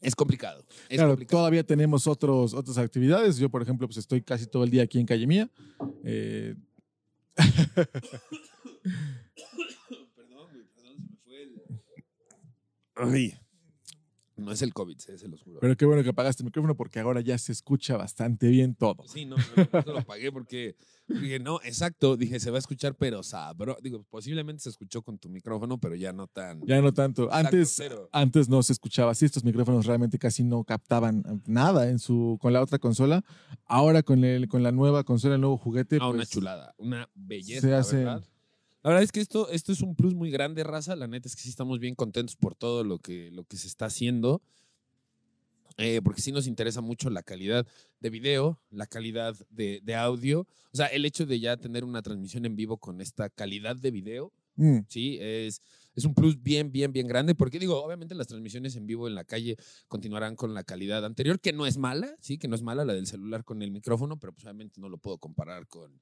es complicado. Es claro, complicado. todavía tenemos otros, otras actividades. Yo, por ejemplo, pues estoy casi todo el día aquí en Calle Mía. Eh, Perdón, güey, perdón, se me fue el... Ay, no es el COVID, se los juro. pero qué bueno que apagaste el micrófono porque ahora ya se escucha bastante bien todo. Sí, no, no, lo pagué porque dije, no, exacto, dije, se va a escuchar, pero sabro. Digo, posiblemente se escuchó con tu micrófono, pero ya no tan. Ya no tanto. Antes, antes no se escuchaba así. Estos micrófonos realmente casi no captaban nada en su, con la otra consola. Ahora con, el, con la nueva consola, el nuevo juguete. Ah, una pues, chulada, una belleza, se hace- verdad. La verdad es que esto, esto es un plus muy grande, raza. La neta es que sí estamos bien contentos por todo lo que, lo que se está haciendo. Eh, porque sí nos interesa mucho la calidad de video, la calidad de, de audio. O sea, el hecho de ya tener una transmisión en vivo con esta calidad de video, mm, Sí, es, es un plus bien, bien, bien grande, porque digo, obviamente las transmisiones en vivo en la calle continuarán con la calidad anterior, que no es mala, sí, que no es mala la del celular con el micrófono, pero pues obviamente no lo puedo comparar con,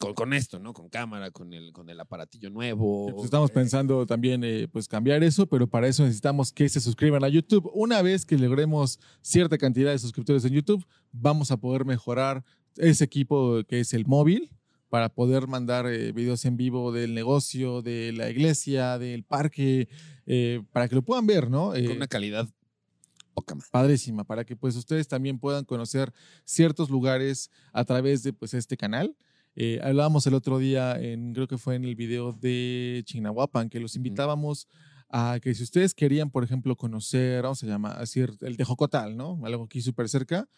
con, con esto, ¿no? Con cámara, con el, con el aparatillo nuevo. pues estamos pensando también eh, pues cambiar eso, pero para eso necesitamos que se suscriban a YouTube. Una vez que logremos cierta cantidad de suscriptores en YouTube, vamos a poder mejorar ese equipo que es el móvil para poder mandar eh, videos en vivo del negocio, de la iglesia, del parque, eh, para que lo puedan ver, ¿no? Con una calidad poca más. padrísima, para que pues ustedes también puedan conocer ciertos lugares a través de pues este canal. Eh, hablábamos el otro día, en, creo que fue en el video de Chignahuapan, que los invitábamos a que si ustedes querían, por ejemplo, conocer, vamos a llamar, decir, el Tejocotal, ¿no? Algo aquí súper cerca.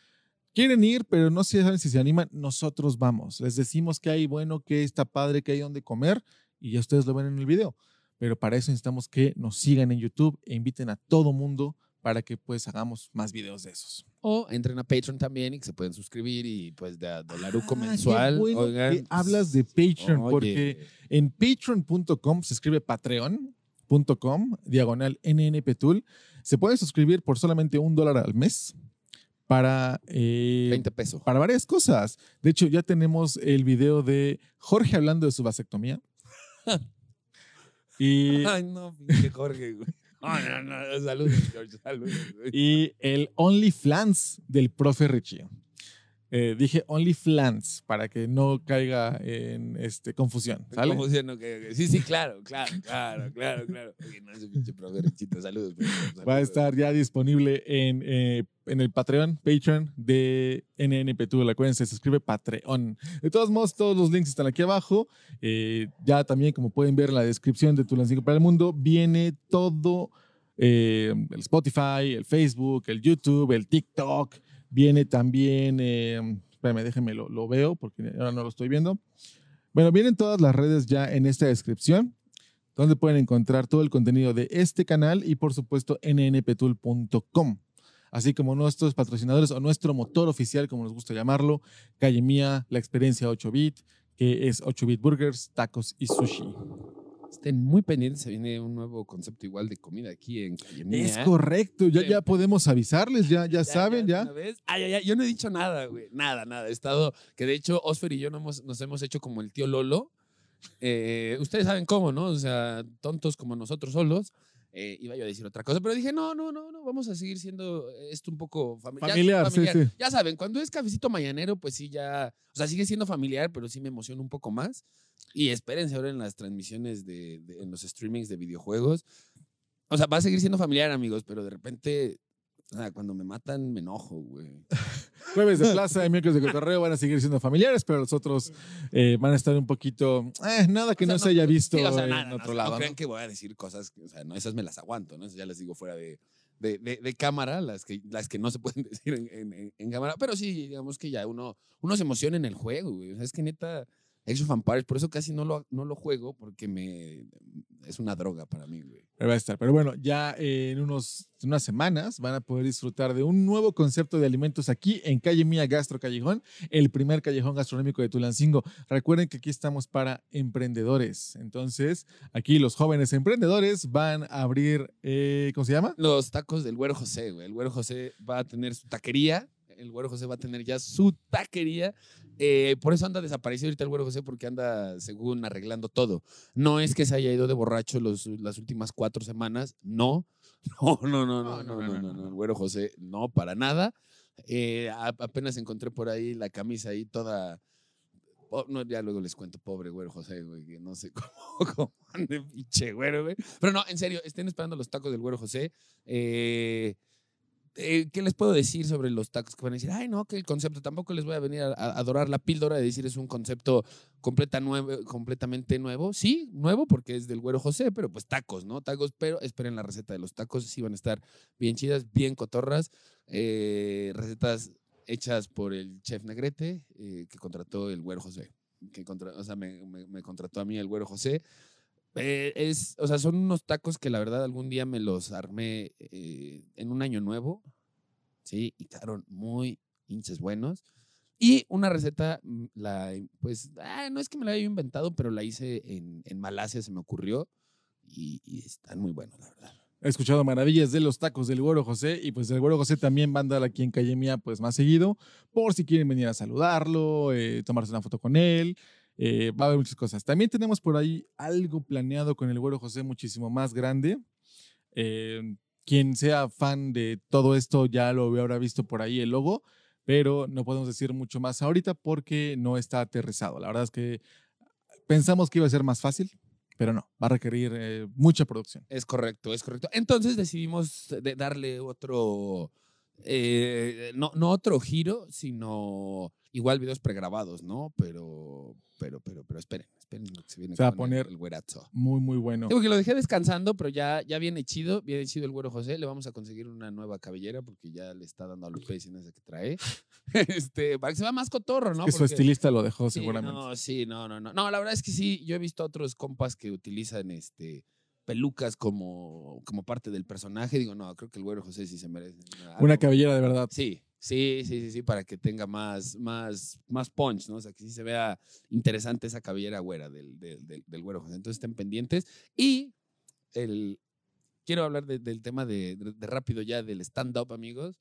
Quieren ir, pero no saben si se animan, nosotros vamos. Les decimos que hay bueno, que está padre, que hay donde comer y ya ustedes lo ven en el video. Pero para eso necesitamos que nos sigan en YouTube e inviten a todo mundo para que pues hagamos más videos de esos. O entren a Patreon también y que se pueden suscribir y pues de a dolaruco Ah, qué mensual. bueno oigan, que hablas de Patreon, oye, porque en patreon.com se escribe patreon.com, diagonal nnpetul. Se pueden suscribir por solamente un dólar al mes para, eh, 20 pesos. para varias cosas. De hecho, ya tenemos el video de Jorge hablando de su vasectomía. y, Ay, no, pinche Jorge, güey. Ay, no, no, saludos, George, saludos. y el OnlyFlans del profe Richie. Eh, dije OnlyFlans para que no caiga en este, confusión. ¿sale? ¿Cómo se no? Que- que- Sí, sí, claro, claro, claro, claro, claro. Oye, no, ese pinche profe Richito, saludos. pues, Va a estar ya disponible en, eh, en el Patreon, Patreon de NNP Tool. Acuérdense, se escribe Patreon. De todos modos, todos los links están aquí abajo. Eh, ya también, como pueden ver en la descripción de Tulancingo para el Mundo, viene todo eh, el Spotify, el Facebook, el YouTube, el TikTok. Viene también, eh, espérame, déjenme lo, veo porque ahora no lo estoy viendo. Bueno, vienen todas las redes ya en esta descripción donde pueden encontrar todo el contenido de este canal y por supuesto nnpetul.com. Así como nuestros patrocinadores o nuestro motor oficial, como nos gusta llamarlo, Calle Mía, la experiencia 8-bit, que es 8-bit burgers, tacos y sushi. Estén muy pendientes, se viene un nuevo concepto igual de comida aquí en Calle Mía. Es correcto, ya, ya podemos avisarles, ya, ya, saben, de ya. una vez. Ah, ya, ya, Yo no he dicho nada, güey. Nada, nada. He estado. Que de hecho, Osfer y yo no hemos- nos hemos hecho como el tío Lolo. Eh, ustedes saben cómo, ¿no? O sea, tontos como nosotros solos. Eh, iba yo a decir otra cosa, pero dije, no, no, no, no, vamos a seguir siendo esto un poco fami- ya- Familiar, sí, sí. Ya saben, cuando es cafecito mañanero, pues sí, ya, o sea, sigue siendo familiar, pero sí me emociona un poco más. Y espérense ahora en las transmisiones de, de- en los streamings de videojuegos. O sea, va a seguir siendo familiar, amigos, pero de repente, o sea, cuando me matan, me enojo, güey. Jueves de plaza y miércoles de cotorreo van a seguir siendo familiares, pero los otros eh, van a estar un poquito. eh, nada que O sea, no, se haya visto sí, o sea, en nada, otro no, lado. No ¿no? crean que voy a decir cosas, que, o sea, no, esas me las aguanto, ¿no? Esas ya las digo fuera de, de, de- de cámara, las que, las que no se pueden decir en, en- en- en cámara. Pero sí, digamos que ya uno, uno se emociona en el juego, güey. O sea, es que neta, Age of Empires, por eso casi no lo, no lo juego, porque me, es una droga para mí, güey. Pero va a estar. Pero bueno, ya en, unos, en unas semanas van a poder disfrutar de un nuevo concepto de alimentos aquí en Calle Mía Gastro Callejón, el primer callejón gastronómico de Tulancingo. Recuerden que aquí estamos para emprendedores. Entonces, aquí los jóvenes emprendedores van a abrir, eh, ¿cómo se llama? Los tacos del Güero José, güey. El Güero José va a tener su taquería. El Güero José va a tener ya su taquería. Eh, por eso anda desaparecido ahorita el Güero José, porque anda, según, arreglando todo. No es que se haya ido de borracho los, las últimas cuatro semanas. No. No, no, no, no, no, no, no, no. El Güero José, no, para nada. Eh, apenas encontré por ahí la camisa ahí toda. no, ya luego les cuento, pobre güero José, güey, que no sé cómo, cómo ande pinche güero, güey. Pero no, en serio, estén esperando los tacos del güero José. Eh, eh, ¿Qué les puedo decir sobre los tacos que van a decir? Ay, no, que el concepto, tampoco les voy a venir a, adorar la píldora de decir es un concepto completamente nuevo. Sí, nuevo porque es del güero José, pero pues tacos, ¿no? Tacos, pero esperen la receta de los tacos, sí van a estar bien chidas, bien cotorras. Eh, recetas hechas por el chef Negrete eh, que contrató el güero José. Que contra- o sea, me, me- me contrató a mí el güero José. Eh, es, o sea, son unos tacos que la verdad algún día me los armé eh, en un año nuevo, ¿sí? Y quedaron muy hinches buenos. Y una receta, mm, la, pues, ah, no es que me la haya inventado, pero la hice en, en Malasia, se me ocurrió. Y, y están muy buenos, la verdad. He escuchado maravillas de los tacos del Güero José y pues el Güero José también va a andar aquí en Calle Mía pues más seguido por si quieren venir a saludarlo, eh, tomarse una foto con él. Eh, va a haber muchas cosas. También tenemos por ahí algo planeado con el Güero José muchísimo más grande. Eh, quien sea fan de todo esto ya lo habrá visto por ahí el logo, pero no podemos decir mucho más ahorita porque no está aterrizado. La verdad es que pensamos que iba a ser más fácil, pero no, va a requerir eh, mucha producción. Es correcto, es correcto. Entonces decidimos de- darle otro, eh, no, no otro giro, sino igual videos pregrabados, ¿no? Pero, pero, pero, pero esperen, esperen que se viene Se va a poner- el, güerazo. Muy, muy bueno. Digo que lo dejé descansando, pero ya, ya viene chido, viene chido el güero José. Le vamos a conseguir una nueva cabellera porque ya le está dando a sin esa que trae. este, para que se vea más cotorro, ¿no? que su Porque- estilista lo dejó Sí, seguramente. No, sí, no, no, no. No, la verdad es que sí, yo he visto a otros compas que utilizan este pelucas como, como parte del personaje. Digo, no, creo que el güero José sí se merece. Una algo- cabellera de verdad. Sí, sí, sí, sí, sí, para que tenga más, más, más punch, ¿no? O sea, que sí se vea interesante esa cabellera güera del, del, del, del güero José. Entonces estén pendientes. Y el, quiero hablar de- del tema de, de- de rápido ya del stand-up, amigos.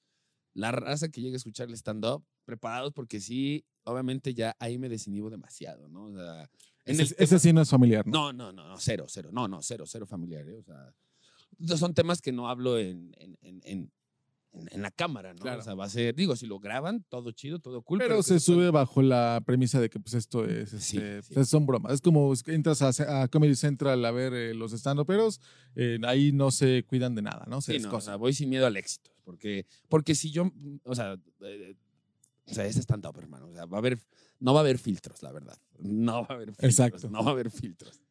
La raza que llegue a escuchar el stand-up, preparados porque sí, obviamente ya ahí me desinhibo demasiado, ¿no? O sea, en Ese, el ese tema- sí no es familiar, ¿no? no, no, no, no, cero, cero. No, no, cero, cero familiar. ¿eh? O sea, son temas que no hablo en, en, en, en, la cámara, ¿no? Claro. O sea, va a ser, digo, si lo graban, todo chido, todo cool. Pero que se después- sube bajo la premisa de que pues esto es, Sí, este, sí. pues, son bromas. Es como entras a, a Comedy Central a ver eh, los stand-uperos, eh, ahí no se cuidan de nada, ¿no? Se Sí, no, o sea, voy sin miedo al éxito. Porque, porque si yo, o sea, eh, o sea, es stand-up, hermano. O sea, va a haber, no va a haber filtros, la verdad. No va a haber filtros. Exacto. No va a haber filtros.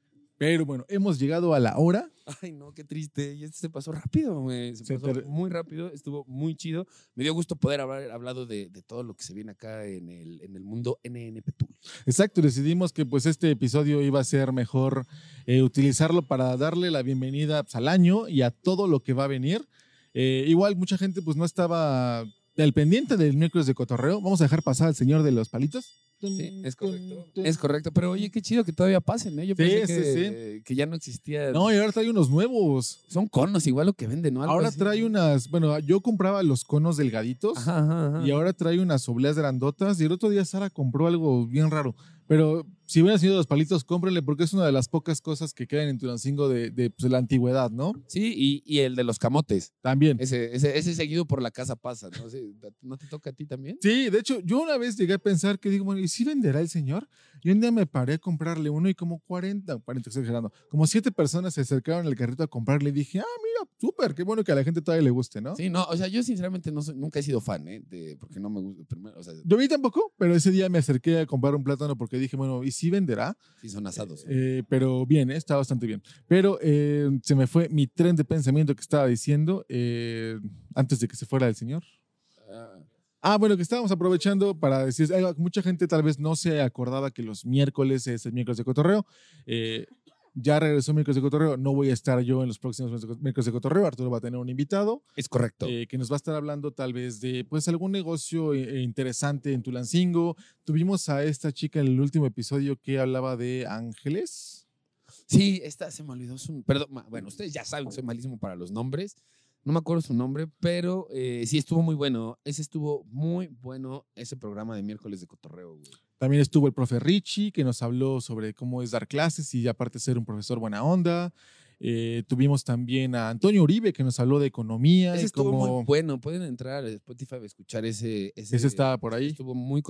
Pero bueno, hemos llegado a la hora. Ay, no, qué triste. Y este se pasó rápido, güey. Se, Se pasó muy rápido. Estuvo muy chido. Me dio gusto poder haber hablado de, de todo lo que se viene acá en el, en el mundo NNP Tool. Exacto, decidimos que pues este episodio iba a ser mejor eh, utilizarlo para darle la bienvenida pues, al año y a todo lo que va a venir. Eh, igual mucha gente pues no estaba al pendiente del miércoles de cotorreo. Vamos a dejar pasar al señor de los palitos. Sí, es correcto. Es correcto. Pero oye, qué chido que todavía pasen, ¿eh? Yo Sí, pensé sí, que, que ya no existía. No, y ahora trae unos nuevos. Son conos, igual lo que venden, ¿no? Algo Ahora así, trae unas, bueno, yo compraba los conos delgaditos Ajá, ajá, ajá. y ahora trae unas obleas grandotas y el otro día Sara compró algo bien raro, pero si Señor de los Palitos, cómprenle porque es una de las pocas cosas que quedan en Tulancingo de, de, pues, de la antigüedad, ¿no? Sí, y, y el de los camotes. También. Ese, ese, ese seguido por la casa pasa, ¿no? Sí, ¿No te toca a ti también? Sí, de hecho, yo una vez llegué a pensar que digo, bueno, ¿y si venderá el señor? Y un día me paré a comprarle uno y como 40, 40, estoy exagerando, como siete personas se acercaron al carrito a comprarle y dije, ah, mira, súper, qué bueno que a la gente todavía le guste, ¿no? Sí, no, o sea, yo sinceramente no soy- nunca he sido fan, ¿eh? De, porque no me gusta, primero, o sea, Yo vi tampoco, pero ese día me acerqué a comprar un plátano porque dije, bueno, ¿y si venderá? sí son asados. ¿eh? Pero bien, eh, está bastante bien. Pero eh, se me fue mi tren de pensamiento que estaba diciendo eh, antes de que se fuera el señor. Ah, Ah, bueno, que estábamos aprovechando para decir, mucha gente tal vez no se acordaba que los miércoles es el miércoles de cotorreo. Eh, ya regresó miércoles de cotorreo, no voy a estar yo en los próximos miércoles de cotorreo, Arturo va a tener un invitado es correcto. eh, que nos va a estar hablando tal vez de pues algún negocio eh, interesante en Tulancingo. Tuvimos a esta chica en el último episodio que hablaba de ángeles. Sí, esta se me olvidó su. Perdón, bueno, ustedes ya saben que soy malísimo para los nombres. No me acuerdo su nombre, pero eh, sí estuvo muy bueno. Ese estuvo muy bueno, ese programa de miércoles de cotorreo, güey. También estuvo el profe Richie, que nos habló sobre cómo es dar clases y aparte ser un profesor buena onda. Eh, tuvimos también a Antonio Uribe, que nos habló de economía. Ese y estuvo cómo- muy bueno. Pueden entrar a Spotify a escuchar ese. Ese, Ese estaba por ahí. Estuvo muy,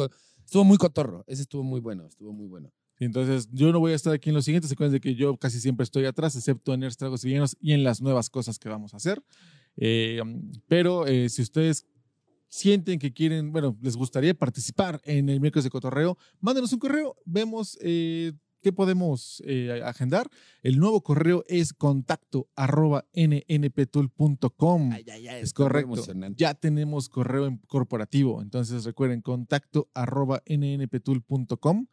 estuvo muy cotorro. Ese estuvo muy bueno. Estuvo muy bueno. Entonces, yo no voy a estar aquí en los siguientes. Acuérdense de que yo casi siempre estoy atrás, excepto en Tragos y Villanos y en las nuevas cosas que vamos a hacer. Eh, pero eh, si ustedes sienten que quieren, bueno, les gustaría participar en el miércoles de cotorreo, mándenos un correo. Vemos eh, qué podemos eh, agendar. El nuevo correo es contacto arroba nnptool.com. Es correcto. Ya tenemos correo en- corporativo. Entonces recuerden contacto arroba nnptool.com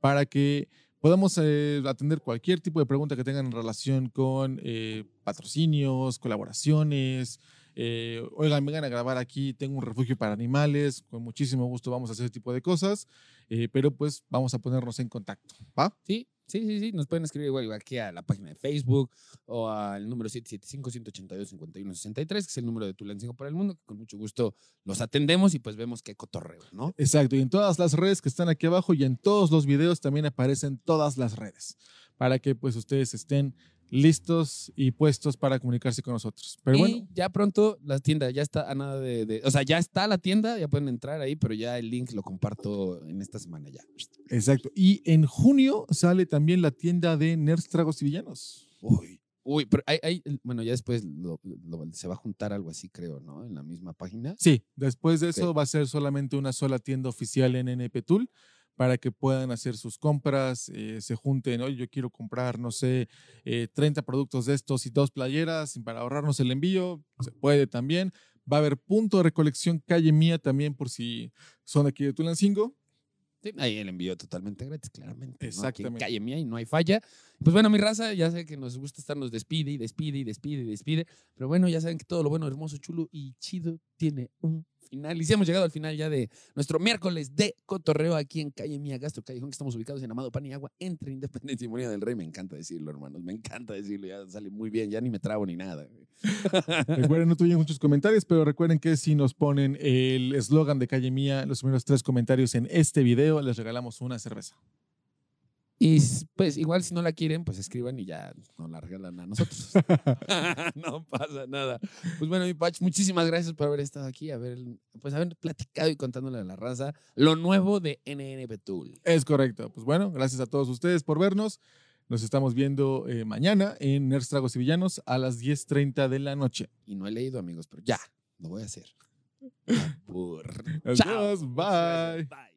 para que podamos eh, atender cualquier tipo de pregunta que tengan en relación con eh, patrocinios, colaboraciones. Eh, oigan, vengan a grabar aquí, tengo un refugio para animales, con muchísimo gusto vamos a hacer ese tipo de cosas, eh, pero pues vamos a ponernos en contacto. ¿va? Sí, sí, sí, sí. Nos pueden escribir igual aquí a la página de Facebook o al número 775-182-5163, que es el número de Tulancingo para el Mundo, que con mucho gusto los atendemos y pues vemos qué cotorreo, ¿no? Exacto, y en todas las redes que están aquí abajo y en todos los videos también aparecen todas las redes para que pues ustedes estén listos y puestos para comunicarse con nosotros. Pero y bueno, ya pronto la tienda ya está a nada de, de- O sea, ya está la tienda, ya pueden entrar ahí, pero ya el link lo comparto en esta semana ya. exacto. Y en junio sale también la tienda de Nerds, Tragos y Villanos. Uy. Uy, pero hay, hay- bueno, ya después lo- lo- se va a juntar algo así, creo, ¿no? En la misma página. Sí, después de eso va a ser solamente una sola tienda oficial en NP Tool para que puedan hacer sus compras, eh, se junten, oye, yo quiero comprar, no sé, eh, 30 productos de estos y dos playeras para ahorrarnos el envío, se puede también. Va a haber punto de recolección calle mía también por si son aquí de Tulancingo. Sí, ahí el envío totalmente gratis, claramente. ¿no? Aquí en Exactamente. calle mía y no hay falla. Pues bueno, mi raza, ya sé que nos gusta estarnos despide y despide y despide y despide. Pero bueno, ya saben que todo lo bueno, hermoso, chulo y chido tiene un final. Y si hemos llegado al final ya de nuestro miércoles de cotorreo aquí en calle mía, Gastro Callejón, que estamos ubicados en Amado Pan y Agua, entre Independencia y Molina del Rey. Me encanta decirlo, hermanos. Me encanta decirlo. Ya sale muy bien. Ya ni me trabo ni nada. Recuerden, no tuvimos muchos comentarios, pero recuerden que si nos ponen el eslogan de calle mía, los primeros tres comentarios en este video, les regalamos una cerveza. Y pues igual si no la quieren, pues escriban y ya nos la regalan a nosotros. no pasa nada. Pues bueno, mi Pach, muchísimas gracias por haber estado aquí, haber, pues haber platicado y contándole a la raza lo nuevo de NNP Tool. Es correcto. Pues bueno, gracias a todos ustedes por vernos. Nos estamos viendo eh, mañana en Nerds, Tragos y Villanos a las 10.30 de la noche. Y no he leído, amigos, pero ya, lo voy a hacer. Por. Adiós, Chao. bye. Bye.